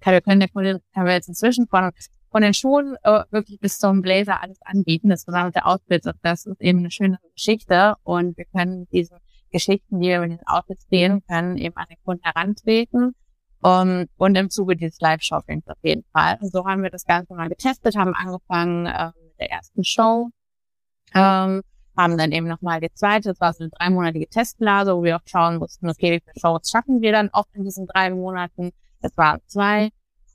wir können der Kundin, können wir jetzt inzwischen von von den Schuhen äh, wirklich bis zum Blazer alles anbieten, das gesamte Outfit. Und das ist eben eine schöne Geschichte. Und wir können diese Geschichten, die wir mit diesen Outfits sehen können, eben an den Kunden herantreten. Um, und im Zuge dieses Live-Shoppings auf jeden Fall. Und so haben wir das Ganze mal getestet, haben angefangen äh, mit der ersten Show, ähm, haben dann eben nochmal die zweite, das war so eine dreimonatige Testblase, wo wir auch schauen mussten, okay, wie viele Shows schaffen wir dann oft in diesen drei Monaten. Das waren zwei.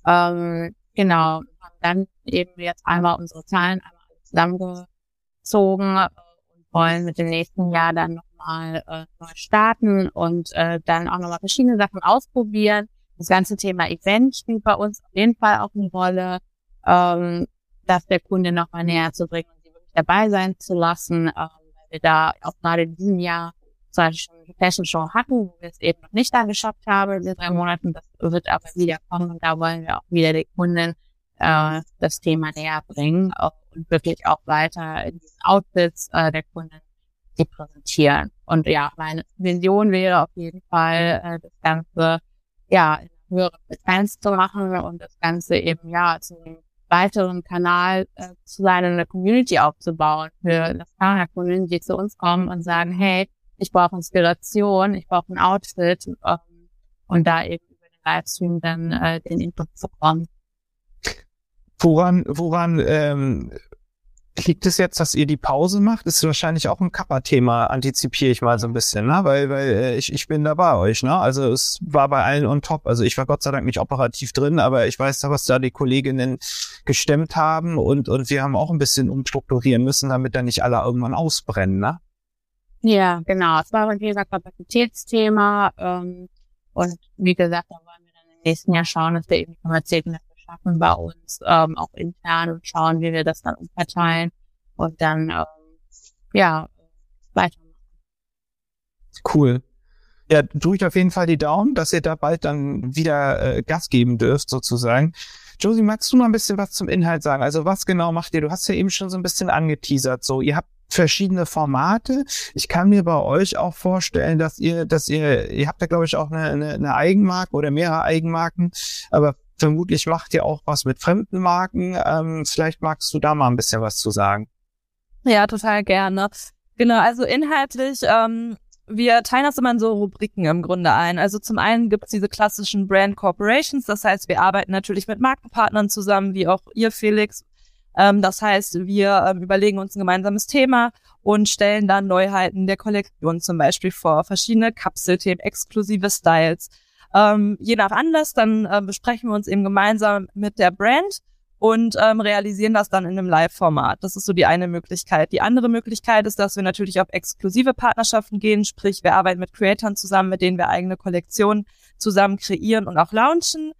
Ähm, genau, dann eben jetzt einmal unsere Zahlen einmal zusammengezogen äh, und wollen mit dem nächsten Jahr dann nochmal äh, neu starten und äh, dann auch nochmal verschiedene Sachen ausprobieren. Das ganze Thema Event spielt bei uns auf jeden Fall auch eine Rolle, ähm, das der Kunde nochmal näher zu bringen und sie wirklich dabei sein zu lassen, ähm, weil wir da auch gerade in diesem Jahr zum Beispiel schon eine Fashion Show hatten, wo wir es eben noch nicht angeschafft haben in den drei Monaten. Das wird aber wieder kommen und da wollen wir auch wieder die Kunden äh, das Thema näher bringen und wirklich auch weiter in diesen Outfits äh, der Kunden die präsentieren. Und ja, meine Vision wäre auf jeden Fall, äh, das Ganze ja in höhere Frequenz zu machen und das Ganze eben ja zu einem weiteren Kanal äh, zu sein und eine Community aufzubauen für das Kunden, die zu uns kommen und sagen, hey, ich brauche Inspiration, ich brauche ein Outfit ähm, und da eben über den Livestream dann äh, den Input zu bekommen. Woran, woran ähm, liegt es jetzt, dass ihr die Pause macht? Ist wahrscheinlich auch ein Kappa-Thema, antizipiere ich mal so ein bisschen, ne? Weil, weil äh, ich, ich bin da bei euch, ne? Also es war bei allen on top. Also ich war Gott sei Dank nicht operativ drin, aber ich weiß, was da die Kolleginnen gestemmt haben und, und wir haben auch ein bisschen umstrukturieren müssen, damit da nicht alle irgendwann ausbrennen, ne? Ja, genau. Es war ein dieser Kapazitätsthema. Ähm, und wie gesagt, da wollen wir dann im nächsten Jahr schauen, dass wir eben Kapazitäten schaffen bei uns, ähm, auch intern und schauen, wie wir das dann umverteilen und dann, ähm, ja, weitermachen. Cool. Ja, drücke ich auf jeden Fall die Daumen, dass ihr da bald dann wieder äh, Gas geben dürft, sozusagen. Josie, magst du noch ein bisschen was zum Inhalt sagen? Also was genau macht ihr? Du hast ja eben schon so ein bisschen angeteasert. So, ihr habt verschiedene Formate. Ich kann mir bei euch auch vorstellen, dass ihr, dass ihr, ihr habt ja glaube ich auch eine, eine, eine Eigenmarke oder mehrere Eigenmarken, aber vermutlich macht ihr auch was mit fremden Marken. Ähm, vielleicht magst du da mal ein bisschen was zu sagen. Ja, total gerne. Genau, also inhaltlich, ähm, wir teilen das immer in so Rubriken im Grunde ein. Also zum einen gibt's diese klassischen Brand Corporations, das heißt, wir arbeiten natürlich mit Markenpartnern zusammen, wie auch ihr, Felix. Ähm, das heißt, wir ähm, überlegen uns ein gemeinsames Thema und stellen dann Neuheiten der Kollektion zum Beispiel vor, verschiedene Kapselthemen, exklusive Styles ähm, je nach Anlass, dann äh, besprechen wir uns eben gemeinsam mit der Brand und ähm, realisieren das dann in einem Live-Format. Das ist so die eine Möglichkeit. Die andere Möglichkeit ist, dass wir natürlich auf exklusive Partnerschaften gehen, sprich wir arbeiten mit Creatoren zusammen, mit denen wir eigene Kollektionen zusammen kreieren und auch launchen.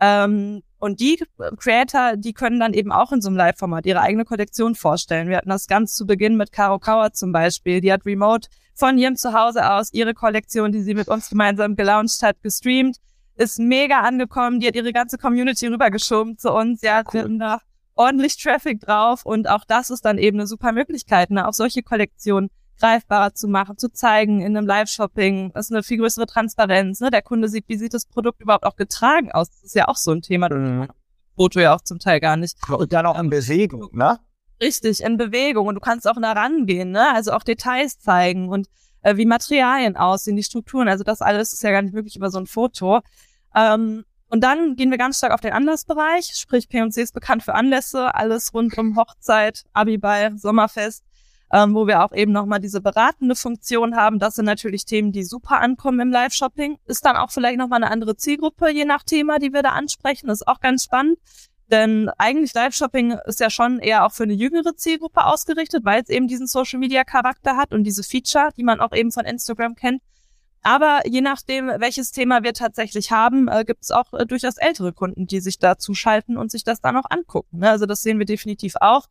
Ähm, und die Creator, die können dann eben auch in so einem Live-Format ihre eigene Kollektion vorstellen. Wir hatten das ganz zu Beginn mit Caro Kauer zum Beispiel. Die hat remote von ihrem Zuhause aus ihre Kollektion, die sie mit uns gemeinsam gelauncht hat, gestreamt. Ist mega angekommen. Die hat ihre ganze Community rübergeschoben zu uns. Ja, cool. wir hatten da ordentlich Traffic drauf. Und auch das ist dann eben eine super Möglichkeit, ne, auch solche Kollektionen greifbarer zu machen, zu zeigen in einem Live-Shopping. Das ist eine viel größere Transparenz. Ne? Der Kunde sieht, wie sieht das Produkt überhaupt auch getragen aus. Das ist ja auch so ein Thema. Mhm. Foto ja auch zum Teil gar nicht. Und dann auch in Bewegung, ne? Richtig, in Bewegung. Und du kannst auch nah rangehen, ne? Also auch Details zeigen und äh, wie Materialien aussehen, die Strukturen. Also das alles ist ja gar nicht möglich über so ein Foto. Ähm, und dann gehen wir ganz stark auf den Anlassbereich, sprich P&C ist bekannt für Anlässe, alles rund um Hochzeit, Abiball, Sommerfest ähm, wo wir auch eben nochmal diese beratende Funktion haben. Das sind natürlich Themen, die super ankommen im Live-Shopping. Ist dann auch vielleicht nochmal eine andere Zielgruppe, je nach Thema, die wir da ansprechen. Das ist auch ganz spannend. Denn eigentlich Live-Shopping ist ja schon eher auch für eine jüngere Zielgruppe ausgerichtet, weil es eben diesen Social-Media-Charakter hat und diese Feature, die man auch eben von Instagram kennt. Aber je nachdem, welches Thema wir tatsächlich haben, äh, gibt es auch äh, durchaus ältere Kunden, die sich da zuschalten und sich das dann auch angucken. Ne? Also das sehen wir definitiv auch.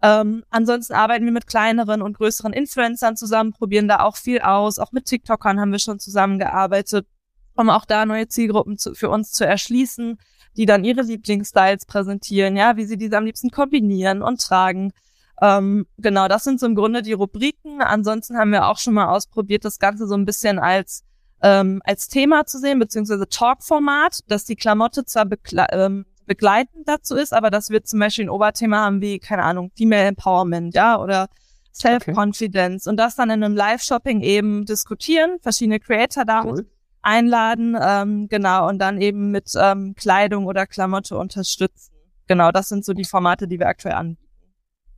Ähm, ansonsten arbeiten wir mit kleineren und größeren Influencern zusammen, probieren da auch viel aus. Auch mit TikTokern haben wir schon zusammengearbeitet, um auch da neue Zielgruppen zu, für uns zu erschließen, die dann ihre Lieblingsstyles präsentieren, ja, wie sie diese am liebsten kombinieren und tragen. Ähm, genau, das sind so im Grunde die Rubriken. Ansonsten haben wir auch schon mal ausprobiert, das Ganze so ein bisschen als ähm, als Thema zu sehen, beziehungsweise Talk-Format, dass die Klamotte zwar ähm, begleitend dazu ist, aber dass wir zum Beispiel ein Oberthema haben wie, keine Ahnung, Female Empowerment, ja, oder Self-Confidence okay. und das dann in einem Live-Shopping eben diskutieren, verschiedene Creator da cool. einladen, ähm, genau, und dann eben mit ähm, Kleidung oder Klamotte unterstützen. Genau, das sind so die Formate, die wir aktuell anbieten.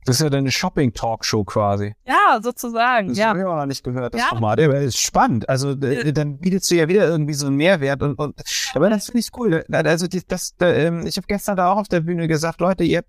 Das ist ja deine Shopping-Talkshow quasi. Ja, sozusagen. Das ja. habe ich auch noch nicht gehört, das ja. Format. Aber ist spannend. Also äh, dann bietest du ja wieder irgendwie so einen Mehrwert und, und aber das finde ich cool. Also das, das äh, ich habe gestern da auch auf der Bühne gesagt, Leute, ihr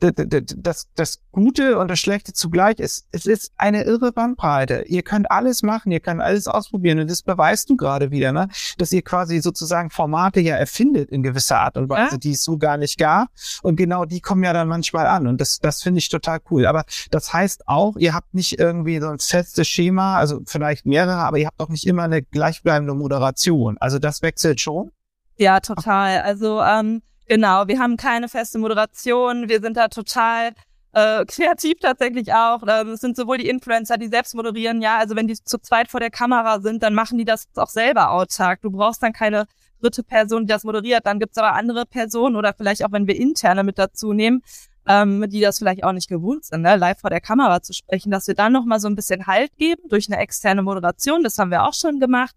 das, das Gute und das Schlechte zugleich ist, es ist eine irre Bandbreite. Ihr könnt alles machen, ihr könnt alles ausprobieren und das beweist du gerade wieder, ne? Dass ihr quasi sozusagen Formate ja erfindet in gewisser Art und Weise, ja? die es so gar nicht gab. Und genau die kommen ja dann manchmal an. Und das, das finde ich total total cool. Aber das heißt auch, ihr habt nicht irgendwie so ein festes Schema, also vielleicht mehrere, aber ihr habt auch nicht immer eine gleichbleibende Moderation. Also das wechselt schon? Ja, total. Also ähm, genau, wir haben keine feste Moderation. Wir sind da total äh, kreativ tatsächlich auch. Ähm, es sind sowohl die Influencer, die selbst moderieren, ja, also wenn die zu zweit vor der Kamera sind, dann machen die das auch selber autark. Du brauchst dann keine dritte Person, die das moderiert. Dann gibt's aber andere Personen oder vielleicht auch, wenn wir interne mit dazu nehmen, ähm, die das vielleicht auch nicht gewohnt sind, ne, live vor der Kamera zu sprechen, dass wir dann nochmal so ein bisschen Halt geben durch eine externe Moderation. Das haben wir auch schon gemacht.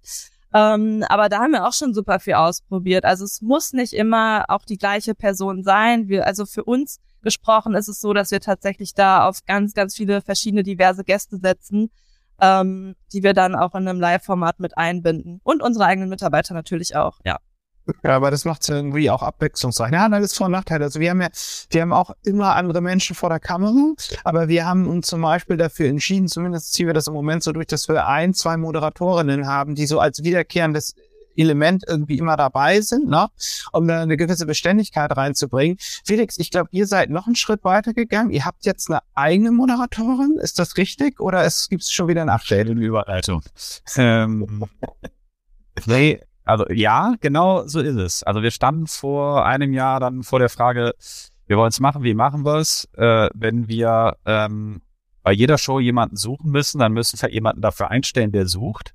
Ähm, aber da haben wir auch schon super viel ausprobiert. Also es muss nicht immer auch die gleiche Person sein. Wir, also für uns gesprochen ist es so, dass wir tatsächlich da auf ganz, ganz viele verschiedene diverse Gäste setzen, ähm, die wir dann auch in einem Live-Format mit einbinden. Und unsere eigenen Mitarbeiter natürlich auch, ja. Ja, aber das macht es irgendwie auch abwechslungsreich. Ja, das ist Vor- und Nachteil. Also wir haben ja, wir haben auch immer andere Menschen vor der Kamera, aber wir haben uns zum Beispiel dafür entschieden, zumindest ziehen wir das im Moment so durch, dass wir ein, zwei Moderatorinnen haben, die so als wiederkehrendes Element irgendwie immer dabei sind, ne? um da eine gewisse Beständigkeit reinzubringen. Felix, ich glaube, ihr seid noch einen Schritt weiter gegangen. Ihr habt jetzt eine eigene Moderatorin, ist das richtig? Oder es gibt schon wieder ein Update in Überleitung? Ähm, nee, also ja, genau so ist es. Also wir standen vor einem Jahr dann vor der Frage, wir wollen es machen, wie machen wir es? Äh, wenn wir ähm, bei jeder Show jemanden suchen müssen, dann müssen wir jemanden dafür einstellen, der sucht,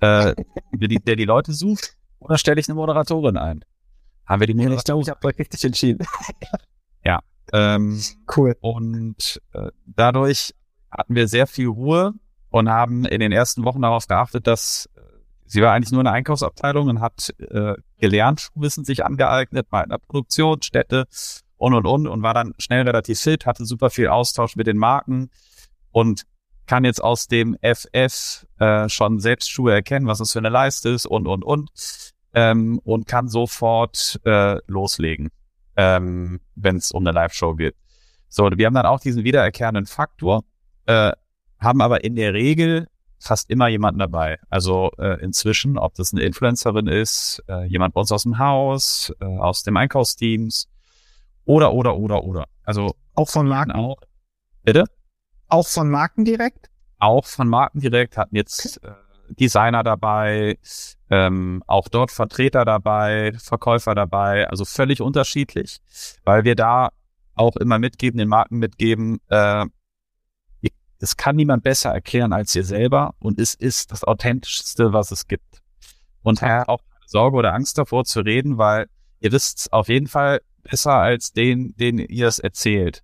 äh, der, die, Leute sucht. Oder stelle ich eine Moderatorin ein? Haben wir die Moderatorin? Ich, ich habe richtig entschieden. ja. Ähm, cool. Und äh, dadurch hatten wir sehr viel Ruhe und haben in den ersten Wochen darauf geachtet, dass Sie war eigentlich nur eine Einkaufsabteilung und hat äh, gelernt, Wissen sich angeeignet bei einer Produktionsstätte und und und und war dann schnell relativ fit, hatte super viel Austausch mit den Marken und kann jetzt aus dem FF äh, schon selbst Schuhe erkennen, was das für eine Leiste ist und und und ähm, und kann sofort äh, loslegen, ähm, wenn es um eine Live-Show geht. So, wir haben dann auch diesen wiedererkennenden Faktor, äh, haben aber in der Regel fast immer jemanden dabei. Also äh, inzwischen, ob das eine Influencerin ist, äh, jemand bei uns aus dem Haus, äh, aus dem Einkaufsteams oder, oder, oder, oder. Also auch von Marken auch. Bitte? Auch von Marken direkt? Auch von Marken direkt hatten jetzt äh, Designer dabei, ähm, auch dort Vertreter dabei, Verkäufer dabei, also völlig unterschiedlich, weil wir da auch immer mitgeben, den Marken mitgeben, äh, es kann niemand besser erklären als ihr selber und es ist das Authentischste, was es gibt. Und ja. habt auch keine Sorge oder Angst davor zu reden, weil ihr wisst auf jeden Fall besser als den, den ihr es erzählt.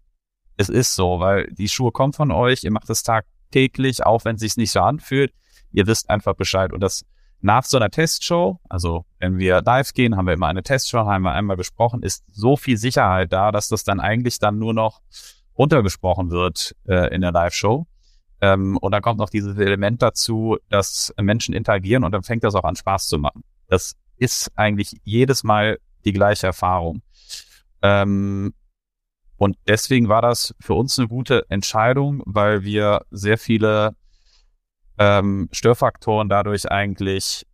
Es ist so, weil die Schuhe kommen von euch, ihr macht es tagtäglich, auch wenn es sich nicht so anfühlt. Ihr wisst einfach Bescheid. Und das nach so einer Testshow, also wenn wir live gehen, haben wir immer eine Testshow, haben wir einmal besprochen, ist so viel Sicherheit da, dass das dann eigentlich dann nur noch runtergesprochen wird äh, in der Live-Show. Ähm, und dann kommt noch dieses Element dazu, dass Menschen interagieren und dann fängt das auch an Spaß zu machen. Das ist eigentlich jedes Mal die gleiche Erfahrung. Ähm, und deswegen war das für uns eine gute Entscheidung, weil wir sehr viele ähm, Störfaktoren dadurch eigentlich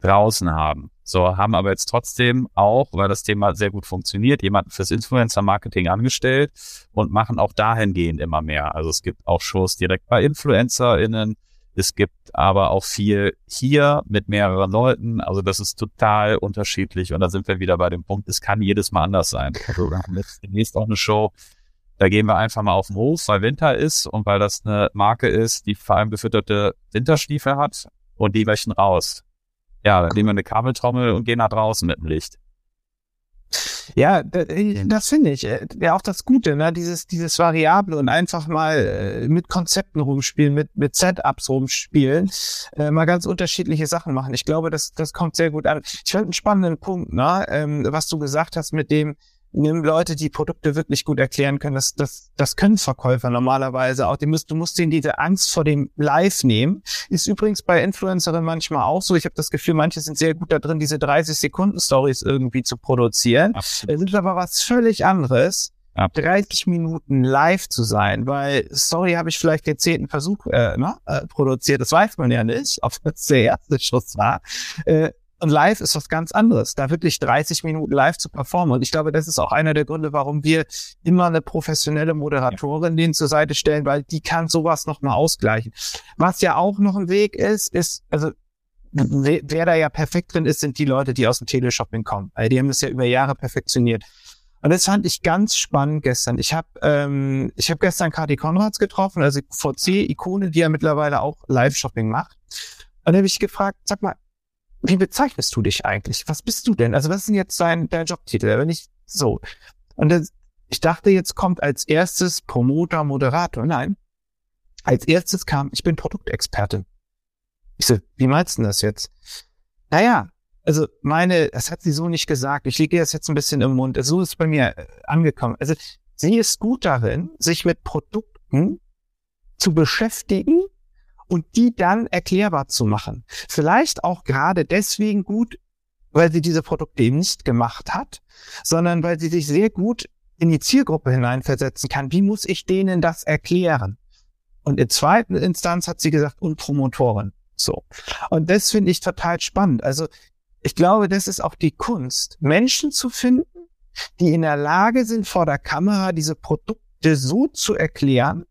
draußen haben. So, haben aber jetzt trotzdem auch, weil das Thema sehr gut funktioniert, jemanden fürs Influencer-Marketing angestellt und machen auch dahingehend immer mehr. Also es gibt auch Shows direkt bei InfluencerInnen. Es gibt aber auch viel hier mit mehreren Leuten. Also das ist total unterschiedlich. Und da sind wir wieder bei dem Punkt, es kann jedes Mal anders sein. Also wir haben jetzt demnächst auch eine Show, da gehen wir einfach mal auf den Hof, weil Winter ist und weil das eine Marke ist, die vor allem gefütterte Winterstiefel hat und die möchten raus. Ja, dann nehmen wir eine Kabeltrommel und gehen nach draußen mit dem Licht. Ja, das finde ich. Äh, ja, auch das Gute, ne? Dieses, dieses Variable und einfach mal äh, mit Konzepten rumspielen, mit, mit Setups rumspielen, äh, mal ganz unterschiedliche Sachen machen. Ich glaube, das, das kommt sehr gut an. Ich fand einen spannenden Punkt, ne? Ähm, was du gesagt hast mit dem, Leute, die Produkte wirklich gut erklären können. Das, das, das können Verkäufer normalerweise auch. Die musst, du musst denen diese Angst vor dem Live nehmen. Ist übrigens bei Influencerinnen manchmal auch so. Ich habe das Gefühl, manche sind sehr gut da drin, diese 30 Sekunden Stories irgendwie zu produzieren. Es ist aber was völlig anderes. Ab 30 Minuten live zu sein, weil Story habe ich vielleicht den zehnten Versuch äh, ne, äh, produziert, das weiß man ja nicht, ob das der erste Schuss war. Äh, und live ist was ganz anderes, da wirklich 30 Minuten live zu performen. Und ich glaube, das ist auch einer der Gründe, warum wir immer eine professionelle Moderatorin denen zur Seite stellen, weil die kann sowas nochmal ausgleichen. Was ja auch noch ein Weg ist, ist, also wer da ja perfekt drin ist, sind die Leute, die aus dem Teleshopping kommen. Weil die haben das ja über Jahre perfektioniert. Und das fand ich ganz spannend gestern. Ich habe ähm, ich hab gestern Kati Konrads getroffen, also VC-Ikone, die ja mittlerweile auch Live-Shopping macht. Und da habe ich gefragt, sag mal, wie bezeichnest du dich eigentlich? Was bist du denn? Also was ist denn jetzt dein, dein Jobtitel? Wenn ich so. Und das, ich dachte, jetzt kommt als erstes Promoter, Moderator. Nein. Als erstes kam, ich bin Produktexperte. Ich so, wie meinst du das jetzt? Naja, also meine, das hat sie so nicht gesagt. Ich lege das jetzt ein bisschen im Mund. So ist es bei mir äh, angekommen. Also sie ist gut darin, sich mit Produkten zu beschäftigen, und die dann erklärbar zu machen. Vielleicht auch gerade deswegen gut, weil sie diese Produkte eben nicht gemacht hat, sondern weil sie sich sehr gut in die Zielgruppe hineinversetzen kann. Wie muss ich denen das erklären? Und in zweiter Instanz hat sie gesagt, und Promotoren. So. Und das finde ich total spannend. Also ich glaube, das ist auch die Kunst, Menschen zu finden, die in der Lage sind, vor der Kamera diese Produkte so zu erklären,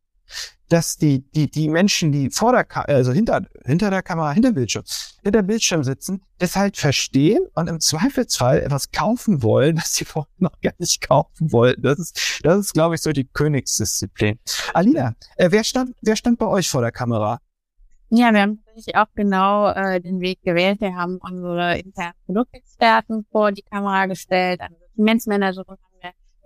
dass die, die, die Menschen, die vor der, Ka also hinter, hinter der Kamera, hinter Bildschirm, hinter Bildschirm sitzen, das halt verstehen und im Zweifelsfall etwas kaufen wollen, das sie vorher noch gar nicht kaufen wollten. Das ist, das ist, glaube ich, so die Königsdisziplin. Alina, äh, wer stand, wer stand bei euch vor der Kamera? Ja, wir haben natürlich auch genau äh, den Weg gewählt. Wir haben unsere internen Produktexperten vor die Kamera gestellt, eine Sortimentsmanagerin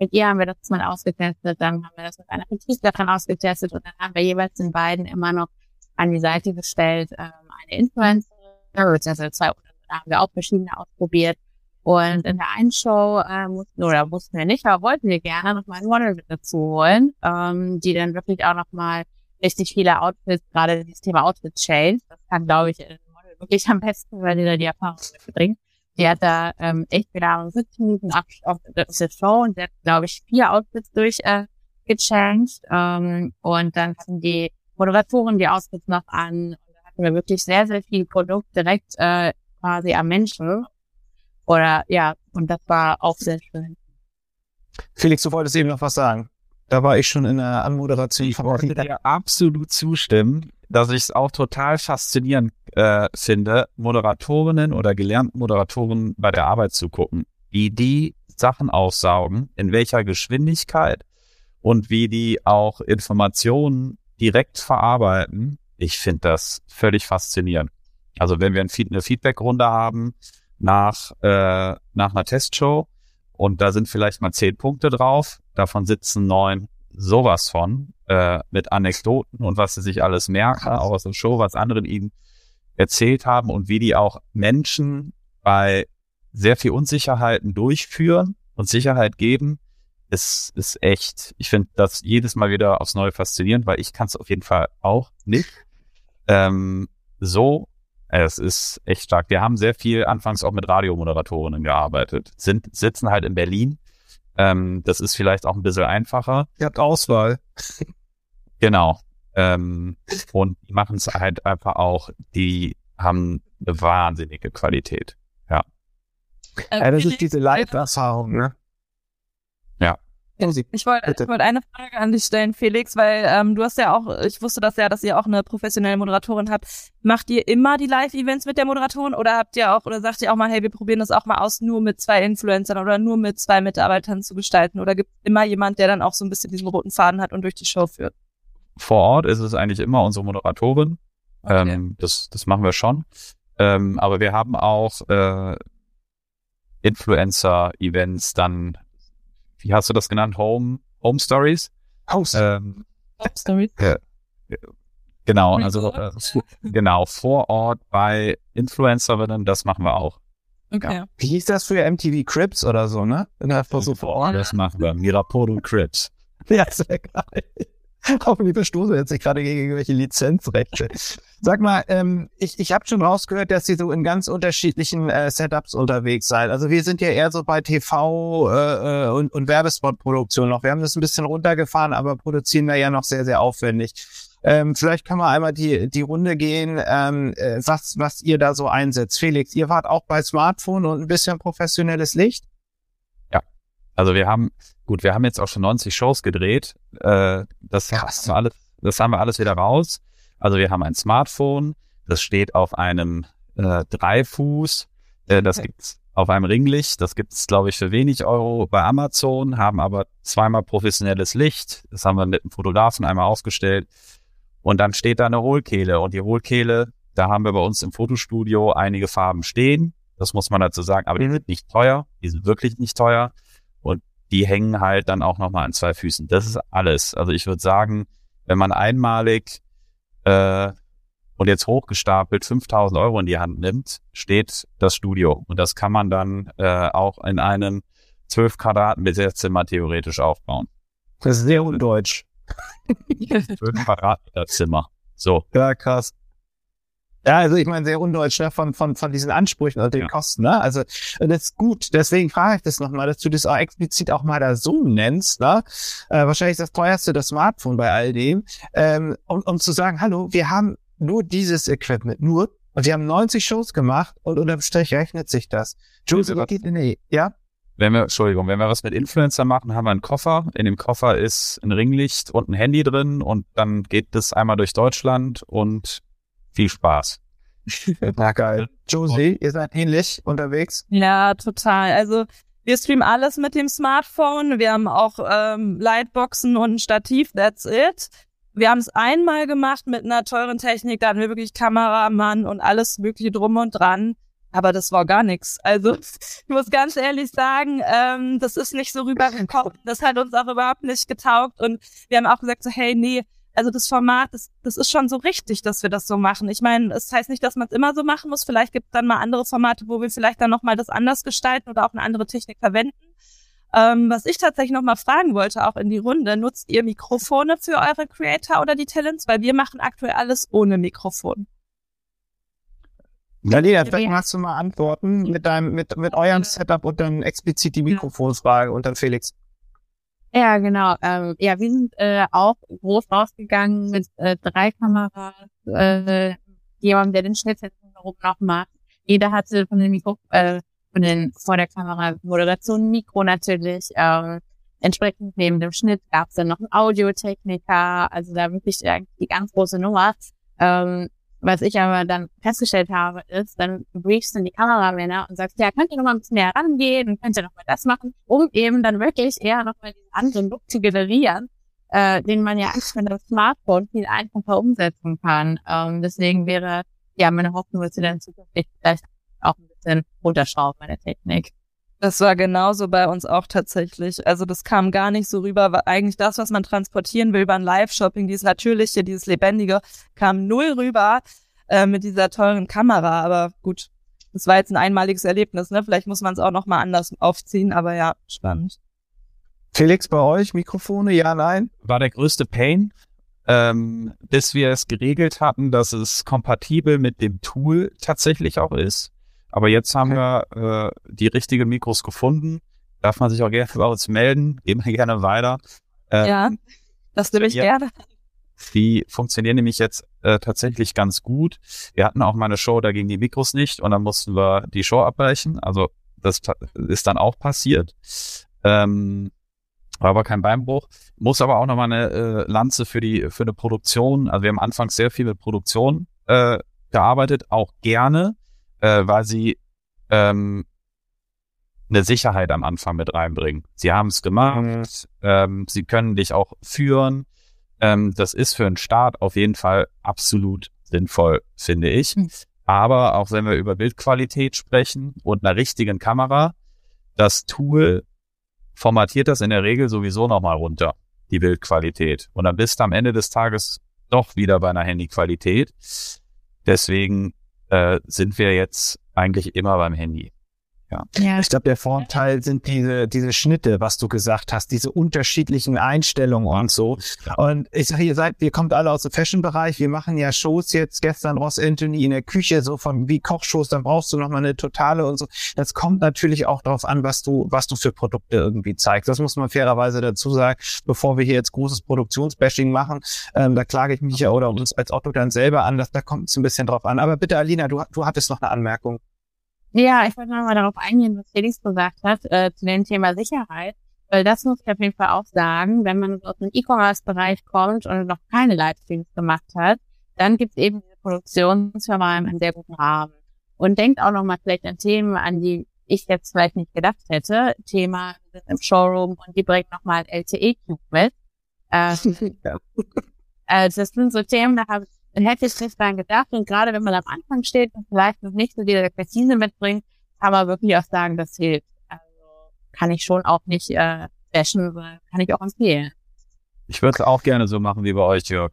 mit ihr haben wir das mal ausgetestet, dann haben wir das mit einer Vertrieblerin ausgetestet und dann haben wir jeweils den beiden immer noch an die Seite gestellt, ähm, eine Influencerin, beziehungsweise zwei, da haben wir auch verschiedene ausprobiert. Und in der einen Show äh, mussten, oder mussten wir nicht, aber wollten wir gerne noch mal ein Model mit dazu holen, ähm, die dann wirklich auch noch mal richtig viele Outfits, gerade dieses Thema Outfit Change, das kann, glaube ich, ein Model wirklich am besten, weil die da die Erfahrung mitbringt. Die hat da ähm, echt wieder 17 Minuten auf, auf der Show und der hat, glaube ich, vier Outfits durch äh, gechanged. Ähm, und dann hatten die Moderatoren die Outfits noch an. Und dann hat wir wirklich sehr, sehr viel Produkt direkt äh, quasi am Menschen. Oder ja, und das war auch sehr schön. Felix, du wolltest eben noch was sagen. Da war ich schon in der Anmoderation. Ich wollte dir absolut zustimmen, dass ich es auch total faszinierend äh, finde, Moderatorinnen oder gelernten Moderatoren bei der Arbeit zu gucken, wie die Sachen aufsaugen, in welcher Geschwindigkeit und wie die auch Informationen direkt verarbeiten. Ich finde das völlig faszinierend. Also wenn wir eine Feedback-Runde haben nach, äh, nach einer Testshow und da sind vielleicht mal zehn Punkte drauf, davon sitzen neun sowas von äh, mit Anekdoten und was sie sich alles merken, auch aus der Show, was andere ihnen erzählt haben und wie die auch Menschen bei sehr viel Unsicherheiten durchführen und Sicherheit geben, ist, ist echt. Ich finde das jedes Mal wieder aufs Neue faszinierend, weil ich kann es auf jeden Fall auch nicht. Ähm, so, es ist echt stark. Wir haben sehr viel anfangs auch mit Radiomoderatorinnen gearbeitet, sind, sitzen halt in Berlin. Ähm, das ist vielleicht auch ein bisschen einfacher. Ihr habt Auswahl. Genau. Ähm, und die machen es halt einfach auch, die haben eine wahnsinnige Qualität. Ja. Äh, ja, das ist diese Live-Erfahrung, ne? Ja. Ich wollte ich wollte eine Frage an dich stellen, Felix, weil ähm, du hast ja auch, ich wusste das ja, dass ihr auch eine professionelle Moderatorin habt. Macht ihr immer die Live-Events mit der Moderatorin oder habt ihr auch, oder sagt ihr auch mal, hey, wir probieren das auch mal aus, nur mit zwei Influencern oder nur mit zwei Mitarbeitern zu gestalten? Oder gibt es immer jemand, der dann auch so ein bisschen diesen roten Faden hat und durch die Show führt? Vor Ort ist es eigentlich immer unsere Moderatorin. Okay. Ähm, das, das machen wir schon. Ähm, aber wir haben auch äh, Influencer-Events dann wie hast du das genannt? Home, Home Stories? House. Ähm, Home Stories. Ja, genau, also äh, genau, vor Ort bei Influencerinnen, das machen wir auch. Okay. Ja. Wie hieß das für MTV Crips oder so, ne? Einfach so vor Ort. Das machen wir. Mirapodo Crips. Ja, sehr geil. Hoffentlich verstoße jetzt nicht gerade gegen irgendwelche Lizenzrechte. Sag mal, ähm, ich, ich habe schon rausgehört, dass Sie so in ganz unterschiedlichen äh, Setups unterwegs seid. Also wir sind ja eher so bei TV äh, äh, und, und Werbespotproduktion noch. Wir haben das ein bisschen runtergefahren, aber produzieren da ja noch sehr, sehr aufwendig. Ähm, vielleicht können wir einmal die, die Runde gehen, ähm, äh, was, was ihr da so einsetzt. Felix, ihr wart auch bei Smartphone und ein bisschen professionelles Licht? Also wir haben Gut, wir haben jetzt auch schon 90 Shows gedreht. Äh, das, Krass. haben wir alles, das haben wir alles wieder raus. Also wir haben ein Smartphone, das steht auf einem äh, Dreifuß. Äh, das okay. gibt's auf einem Ringlicht. Das gibt's, glaube ich, für wenig Euro bei Amazon, haben aber zweimal professionelles Licht. Das haben wir mit einem Fotografen einmal aufgestellt. Und dann steht da eine Hohlkehle. Und die Hohlkehle, da haben wir bei uns im Fotostudio einige Farben stehen. Das muss man dazu sagen. Aber die sind nicht teuer. Die sind wirklich nicht teuer. Und die hängen halt dann auch nochmal an zwei Füßen. Das ist alles. Also ich würde sagen, wenn man einmalig äh, und jetzt hochgestapelt 5000 Euro in die Hand nimmt, steht das Studio. Und das kann man dann äh, auch in einem 12 Quadratmeter Zimmer theoretisch aufbauen. Das ist sehr undeutsch. 12 Quadratmeter Zimmer. So. Ja, krass. Ja, also ich meine, sehr undeutsch ne? von, von, von diesen Ansprüchen und den ja. Kosten. Ne? Also das ist gut. Deswegen frage ich das nochmal, dass du das auch explizit auch mal da so nennst. Ne? Äh, wahrscheinlich das teuerste das Smartphone bei all dem. Ähm, um, um zu sagen, hallo, wir haben nur dieses Equipment, nur. Und wir haben 90 Shows gemacht und unterm Strich rechnet sich das. Jules, geht in die, ja? Wenn wir, Entschuldigung, wenn wir was mit Influencer machen, haben wir einen Koffer. In dem Koffer ist ein Ringlicht und ein Handy drin und dann geht das einmal durch Deutschland und viel Spaß. Na geil. Josie, ihr seid ähnlich unterwegs? Ja, total. Also wir streamen alles mit dem Smartphone. Wir haben auch ähm, Lightboxen und ein Stativ, that's it. Wir haben es einmal gemacht mit einer teuren Technik, da hatten wir wirklich Kameramann und alles mögliche drum und dran. Aber das war gar nichts. Also ich muss ganz ehrlich sagen, ähm, das ist nicht so rübergekommen. Das hat uns auch überhaupt nicht getaugt. Und wir haben auch gesagt, so, hey, nee, also das Format, das, das ist schon so richtig, dass wir das so machen. Ich meine, es das heißt nicht, dass man es immer so machen muss. Vielleicht gibt es dann mal andere Formate, wo wir vielleicht dann nochmal das anders gestalten oder auch eine andere Technik verwenden. Ähm, was ich tatsächlich nochmal fragen wollte, auch in die Runde, nutzt ihr Mikrofone für eure Creator oder die Talents? Weil wir machen aktuell alles ohne Mikrofon. Galina, vielleicht magst du mal antworten mit deinem, mit, mit eurem Setup und dann explizit die Mikrofonsfrage und dann Felix. Ja, genau. Ähm, ja, wir sind äh, auch groß rausgegangen mit äh, drei Kameras, äh, jemandem, der den Schnitt jetzt noch macht. Jeder hatte von den Mikro, äh, von den vor der Kamera Moderation Mikro natürlich. Ähm, entsprechend neben dem Schnitt gab es dann noch einen Audiotechniker, also da wirklich die ganz große Nummer. Ähm, was ich aber dann festgestellt habe, ist, dann briefst du die Kameramänner und sagst, ja, könnt ihr noch mal ein bisschen näher rangehen und könnt ihr noch mal das machen, um eben dann wirklich eher noch mal diesen anderen Look zu generieren, äh, den man ja eigentlich mit einem Smartphone viel einfacher umsetzen kann. Ähm, deswegen wäre ja meine Hoffnung, dass sie dann zukünftig vielleicht auch ein bisschen runterschrauben bei der Technik. Das war genauso bei uns auch tatsächlich. Also das kam gar nicht so rüber, weil eigentlich das, was man transportieren will beim Live-Shopping, dieses Natürliche, dieses Lebendige, kam null rüber äh, mit dieser teuren Kamera. Aber gut, das war jetzt ein einmaliges Erlebnis. Ne? Vielleicht muss man es auch noch mal anders aufziehen, aber ja, spannend. Felix, bei euch Mikrofone, ja, nein? War der größte Pain, ähm, bis wir es geregelt hatten, dass es kompatibel mit dem Tool tatsächlich auch ist. Aber jetzt haben okay. wir äh, die richtigen Mikros gefunden. Darf man sich auch gerne bei uns melden. Gehen wir gerne weiter. Äh, ja, das nehme ich ja, gerne. Die funktionieren nämlich jetzt äh, tatsächlich ganz gut. Wir hatten auch mal eine Show, da gingen die Mikros nicht und dann mussten wir die Show abbrechen. Also das ist dann auch passiert. Ähm, war aber kein Beinbruch. Muss aber auch nochmal eine äh, Lanze für die für eine Produktion. Also wir haben anfangs sehr viel mit Produktion äh, gearbeitet, auch gerne äh, weil sie ähm, eine Sicherheit am Anfang mit reinbringen. Sie haben es gemacht, mhm. ähm, sie können dich auch führen. Ähm, das ist für einen Start auf jeden Fall absolut sinnvoll, finde ich. Mhm. Aber auch wenn wir über Bildqualität sprechen und einer richtigen Kamera, das Tool formatiert das in der Regel sowieso nochmal runter, die Bildqualität. Und dann bist du am Ende des Tages doch wieder bei einer Handyqualität. Deswegen äh, sind wir jetzt eigentlich immer beim Handy. Ja. ja. Ich glaube, der Vorteil sind diese, diese Schnitte, was du gesagt hast, diese unterschiedlichen Einstellungen und so. Und ich sage, ihr seid, ihr kommt alle aus dem Fashion-Bereich. Wir machen ja Shows jetzt gestern Ross Anthony in der Küche, so von wie Kochshows, dann brauchst du nochmal eine totale und so. Das kommt natürlich auch darauf an, was du, was du für Produkte irgendwie zeigst. Das muss man fairerweise dazu sagen, bevor wir hier jetzt großes Produktionsbashing machen. Ähm, da klage ich mich ja oder uns als Otto dann selber an. Das, da kommt es ein bisschen drauf an. Aber bitte, Alina, du, du hattest noch eine Anmerkung. Ja, ich wollte nochmal darauf eingehen, was Felix gesagt hat, äh, zu dem Thema Sicherheit. Weil das muss ich auf jeden Fall auch sagen, wenn man aus dem E-Commerce-Bereich kommt und noch keine Livestreams gemacht hat, dann gibt es eben diese Produktionsfirma einen sehr guten Rahmen. Und denkt auch nochmal vielleicht an Themen, an die ich jetzt vielleicht nicht gedacht hätte. Thema, im Showroom und die bringt nochmal LTE-Cube mit. Äh, äh, das sind so Themen, da habe ich hätte ich nicht dran gedacht. Und gerade wenn man am Anfang steht und vielleicht noch nicht so die Expertise mitbringt, kann man wirklich auch sagen, das hilft. Also kann ich schon auch nicht äh, bashen, kann ich auch empfehlen. Ich würde es auch gerne so machen wie bei euch, Jörg.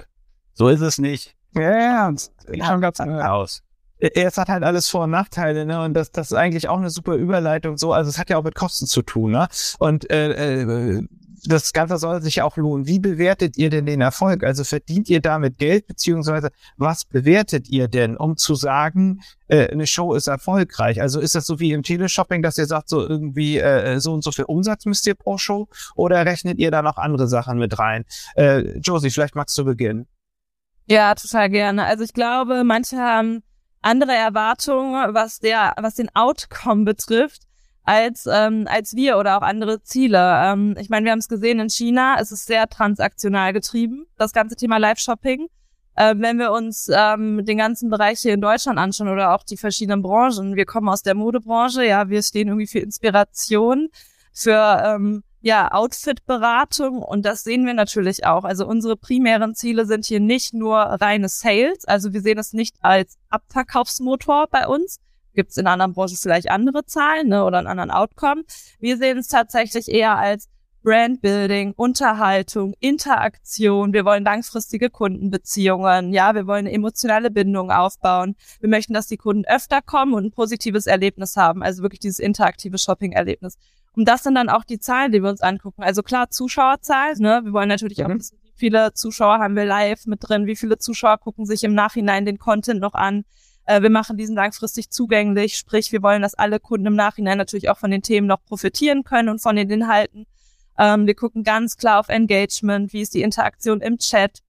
So ist es nicht. Ja, ja, ja. schon ganz aus. Es hat halt alles Vor- und Nachteile, ne? Und das, das ist eigentlich auch eine super Überleitung so. Also es hat ja auch mit Kosten zu tun, ne? Und äh, äh, das Ganze soll sich auch lohnen. Wie bewertet ihr denn den Erfolg? Also verdient ihr damit Geld, beziehungsweise was bewertet ihr denn, um zu sagen, äh, eine Show ist erfolgreich? Also ist das so wie im Teleshopping, dass ihr sagt, so irgendwie äh, so und so viel Umsatz müsst ihr pro Show? Oder rechnet ihr da noch andere Sachen mit rein? Äh, Josie, vielleicht magst du beginnen. Ja, total gerne. Also ich glaube, manche haben andere Erwartungen, was der, was den Outcome betrifft als, ähm, als wir oder auch andere Ziele. Ähm, ich meine, wir haben es gesehen in China, es ist sehr transaktional getrieben, das ganze Thema Live-Shopping. Äh, wenn wir uns ähm, den ganzen Bereich hier in Deutschland anschauen oder auch die verschiedenen Branchen, wir kommen aus der Modebranche, ja, wir stehen irgendwie für Inspiration, für ähm, ja, Outfit-Beratung und das sehen wir natürlich auch. Also unsere primären Ziele sind hier nicht nur reine Sales, also wir sehen es nicht als Abverkaufsmotor bei uns, Gibt es in anderen Branchen vielleicht andere Zahlen ne, oder einen anderen Outcome? Wir sehen es tatsächlich eher als Brandbuilding, Unterhaltung, Interaktion. Wir wollen langfristige Kundenbeziehungen. Ja, wir wollen eine emotionale Bindung aufbauen. Wir möchten, dass die Kunden öfter kommen und ein positives Erlebnis haben. Also wirklich dieses interaktive Shopping-Erlebnis. Und das sind dann auch die Zahlen, die wir uns angucken. Also klar, Zuschauerzahlen. Ne? Wir wollen natürlich auch mhm. wissen, wie viele Zuschauer haben wir live mit drin, wie viele Zuschauer gucken sich im Nachhinein den Content noch an. Äh, wir machen diesen langfristig zugänglich, sprich, wir wollen, dass alle Kunden im Nachhinein natürlich auch von den Themen noch profitieren können und von den Inhalten. Ähm, wir gucken ganz klar auf Engagement, wie ist die Interaktion im Chat.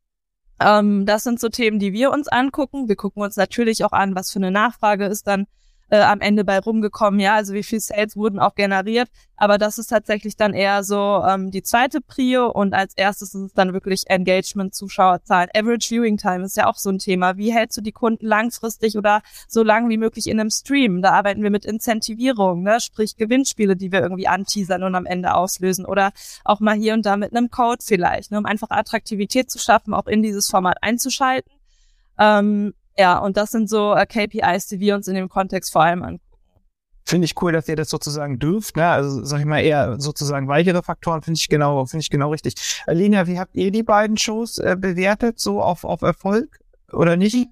Ähm, das sind so Themen, die wir uns angucken. Wir gucken uns natürlich auch an, was für eine Nachfrage ist dann äh, am Ende bei rumgekommen, ja, also wie viel Sales wurden auch generiert. Aber das ist tatsächlich dann eher so ähm, die zweite Prio und als erstes ist es dann wirklich Engagement, Zuschauerzahlen. Average Viewing Time ist ja auch so ein Thema. Wie hältst du die Kunden langfristig oder so lang wie möglich in einem Stream? Da arbeiten wir mit Incentivierung, ne? sprich Gewinnspiele, die wir irgendwie anteasern und am Ende auslösen oder auch mal hier und da mit einem Code vielleicht, ne? um einfach Attraktivität zu schaffen, auch in dieses Format einzuschalten. Ähm, ja, und das sind so äh, KPIs, die wir uns in dem Kontext vor allem angucken. Finde ich cool, dass ihr das sozusagen dürft, ne? Also sag ich mal eher sozusagen weichere Faktoren finde ich genau, finde ich genau richtig. Alina, wie habt ihr die beiden Shows äh, bewertet, so auf, auf Erfolg oder nicht?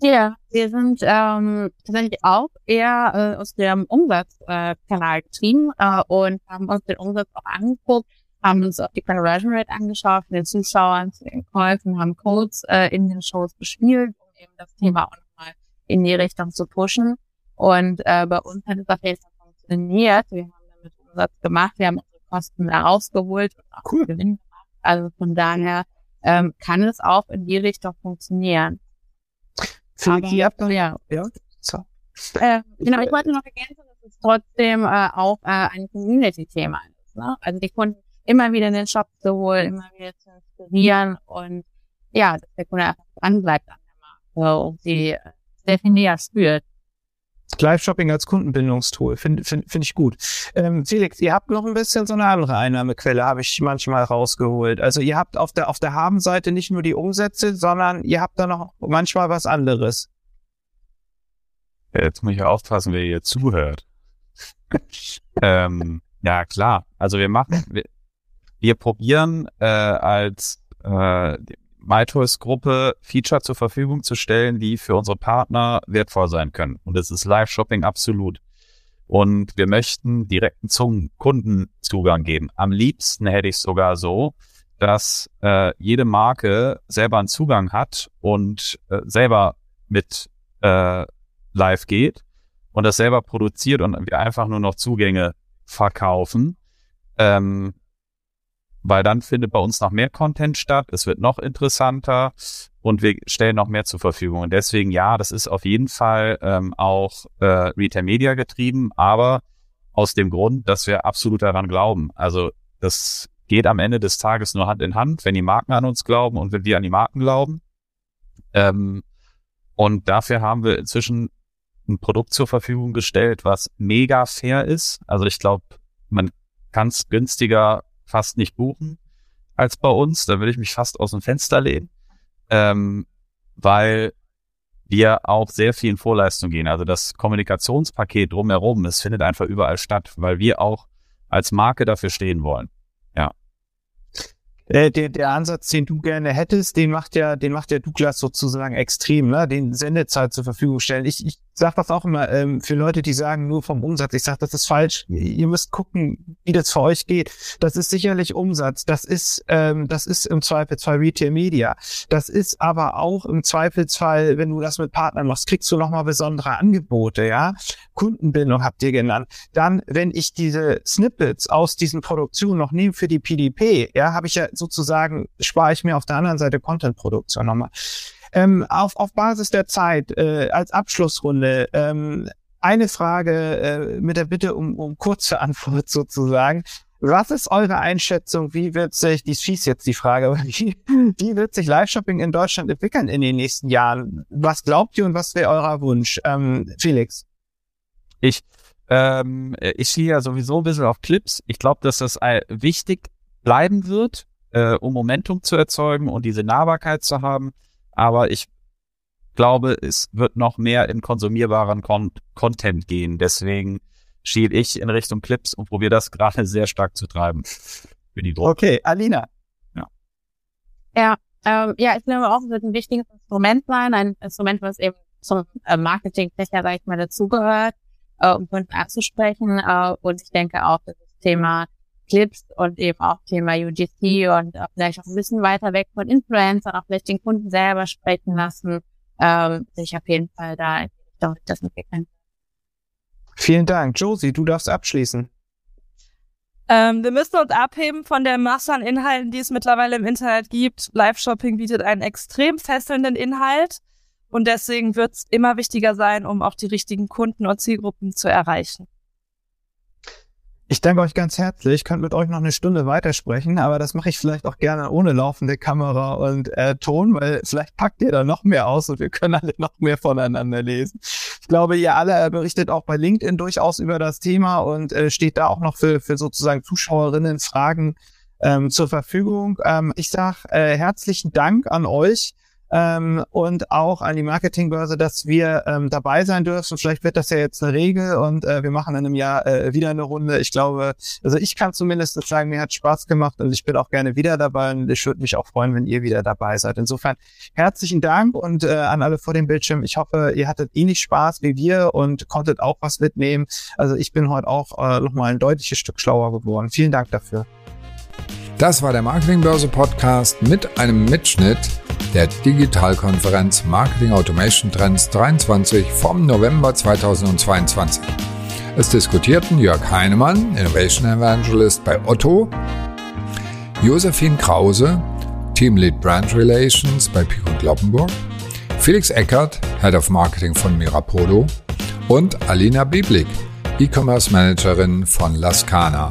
Ja, wir sind ähm, tatsächlich auch eher äh, aus dem Umsatzkanal äh, getrieben äh, und haben uns den Umsatz auch angeguckt, haben uns auch die Conversion Rate angeschaut den Zuschauern zu den Käufen, haben Codes äh, in den Shows gespielt, eben das Thema auch nochmal in die Richtung zu pushen. Und äh, bei uns hat es auf jeden Fall funktioniert. Wir haben damit Umsatz gemacht, wir haben unsere Kosten da rausgeholt und auch cool. Gewinn gemacht. Also von daher ähm, kann es auch in die Richtung funktionieren. Aber, ihr habt ja. ja. So. Äh, genau, ich wollte noch ergänzen, dass es trotzdem äh, auch äh, ein Community-Thema ist. Ne? Also die Kunden immer wieder in den Shop zu holen, immer wieder zu inspirieren und ja, dass der Kunde einfach dran bleibt an und sie näher spürt. Live-Shopping als Kundenbindungstool, finde find, find ich gut. Ähm, Felix, ihr habt noch ein bisschen so eine andere Einnahmequelle, habe ich manchmal rausgeholt. Also ihr habt auf der, auf der Habenseite nicht nur die Umsätze, sondern ihr habt da noch manchmal was anderes. Jetzt muss ich aufpassen, wer hier zuhört. ähm, ja, klar. Also wir machen, wir, wir probieren äh, als äh, MyToys-Gruppe Feature zur Verfügung zu stellen, die für unsere Partner wertvoll sein können. Und das ist Live-Shopping absolut. Und wir möchten direkten zum Kundenzugang geben. Am liebsten hätte ich es sogar so, dass äh, jede Marke selber einen Zugang hat und äh, selber mit äh, live geht und das selber produziert und wir einfach nur noch Zugänge verkaufen. Ähm, weil dann findet bei uns noch mehr Content statt, es wird noch interessanter und wir stellen noch mehr zur Verfügung. Und deswegen, ja, das ist auf jeden Fall ähm, auch äh, Retail Media getrieben, aber aus dem Grund, dass wir absolut daran glauben. Also das geht am Ende des Tages nur Hand in Hand, wenn die Marken an uns glauben und wenn wir an die Marken glauben. Ähm, und dafür haben wir inzwischen ein Produkt zur Verfügung gestellt, was mega fair ist. Also ich glaube, man kann es günstiger fast nicht buchen als bei uns. Da würde ich mich fast aus dem Fenster lehnen, ähm, weil wir auch sehr viel in Vorleistung gehen. Also das Kommunikationspaket drumherum, es findet einfach überall statt, weil wir auch als Marke dafür stehen wollen. Ja. Äh, der, der Ansatz, den du gerne hättest, den macht ja, den macht der Douglas sozusagen extrem, ne? Den Sendezeit zur Verfügung stellen. Ich, ich sage das auch immer ähm, für Leute, die sagen nur vom Umsatz. Ich sage, das ist falsch. Ihr müsst gucken, wie das für euch geht. Das ist sicherlich Umsatz. Das ist, ähm, das ist im Zweifelsfall Retail Media. Das ist aber auch im Zweifelsfall, wenn du das mit Partnern machst, kriegst du nochmal besondere Angebote, ja. Kundenbindung habt ihr genannt. Dann, wenn ich diese Snippets aus diesen Produktionen noch nehme für die PDP, ja, habe ich ja sozusagen, spare ich mir auf der anderen Seite Content-Produktion nochmal. Ähm, auf, auf Basis der Zeit, äh, als Abschlussrunde, ähm, eine Frage äh, mit der Bitte um, um kurze Antwort sozusagen. Was ist eure Einschätzung? Wie wird sich, die schießt jetzt die Frage, wie, wie wird sich Live-Shopping in Deutschland entwickeln in den nächsten Jahren? Was glaubt ihr und was wäre euer Wunsch? Ähm, Felix. Ich, ähm, ich stehe ja sowieso ein bisschen auf Clips. Ich glaube, dass das äh, wichtig bleiben wird, äh, um Momentum zu erzeugen und diese Nahbarkeit zu haben aber ich glaube, es wird noch mehr in konsumierbaren Con Content gehen. Deswegen schiebe ich in Richtung Clips und probiere das gerade sehr stark zu treiben. Für die. Okay, Alina. Ja. Ja, ähm, ja, ich glaube auch, es wird ein wichtiges Instrument sein, ein Instrument, was eben zum äh, Marketing sicher, sag ich mal, dazugehört, äh, um Kunden anzusprechen. Äh, und ich denke auch, dass das Thema Clips und eben auch Thema UGC und auch vielleicht auch ein bisschen weiter weg von Influencern, auch vielleicht den Kunden selber sprechen lassen, ähm, sich auf jeden Fall da das entwickeln. Vielen Dank. Josie, du darfst abschließen. Ähm, wir müssen uns abheben von der Masse an Inhalten, die es mittlerweile im Internet gibt. Live-Shopping bietet einen extrem fesselnden Inhalt und deswegen wird es immer wichtiger sein, um auch die richtigen Kunden und Zielgruppen zu erreichen. Ich danke euch ganz herzlich. Ich könnte mit euch noch eine Stunde weitersprechen, aber das mache ich vielleicht auch gerne ohne laufende Kamera und äh, Ton, weil vielleicht packt ihr da noch mehr aus und wir können alle noch mehr voneinander lesen. Ich glaube, ihr alle berichtet auch bei LinkedIn durchaus über das Thema und äh, steht da auch noch für, für sozusagen Zuschauerinnen Fragen ähm, zur Verfügung. Ähm, ich sage äh, herzlichen Dank an euch ähm, und auch an die Marketingbörse, dass wir ähm, dabei sein dürfen. Vielleicht wird das ja jetzt eine Regel und äh, wir machen in einem Jahr äh, wieder eine Runde. Ich glaube, also ich kann zumindest sagen, mir hat Spaß gemacht und ich bin auch gerne wieder dabei und ich würde mich auch freuen, wenn ihr wieder dabei seid. Insofern herzlichen Dank und äh, an alle vor dem Bildschirm. Ich hoffe, ihr hattet ähnlich Spaß wie wir und konntet auch was mitnehmen. Also ich bin heute auch äh, nochmal ein deutliches Stück schlauer geworden. Vielen Dank dafür. Das war der Marketingbörse Podcast mit einem Mitschnitt der Digitalkonferenz Marketing Automation Trends 23 vom November 2022. Es diskutierten Jörg Heinemann, Innovation Evangelist bei Otto, Josephine Krause, Teamlead Brand Relations bei Pico Kloppenburg, Felix Eckert, Head of Marketing von Mirapodo und Alina Biblik, E-Commerce Managerin von Lascana.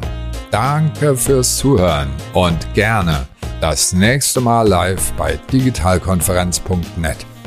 Danke fürs Zuhören und gerne das nächste Mal live bei digitalkonferenz.net.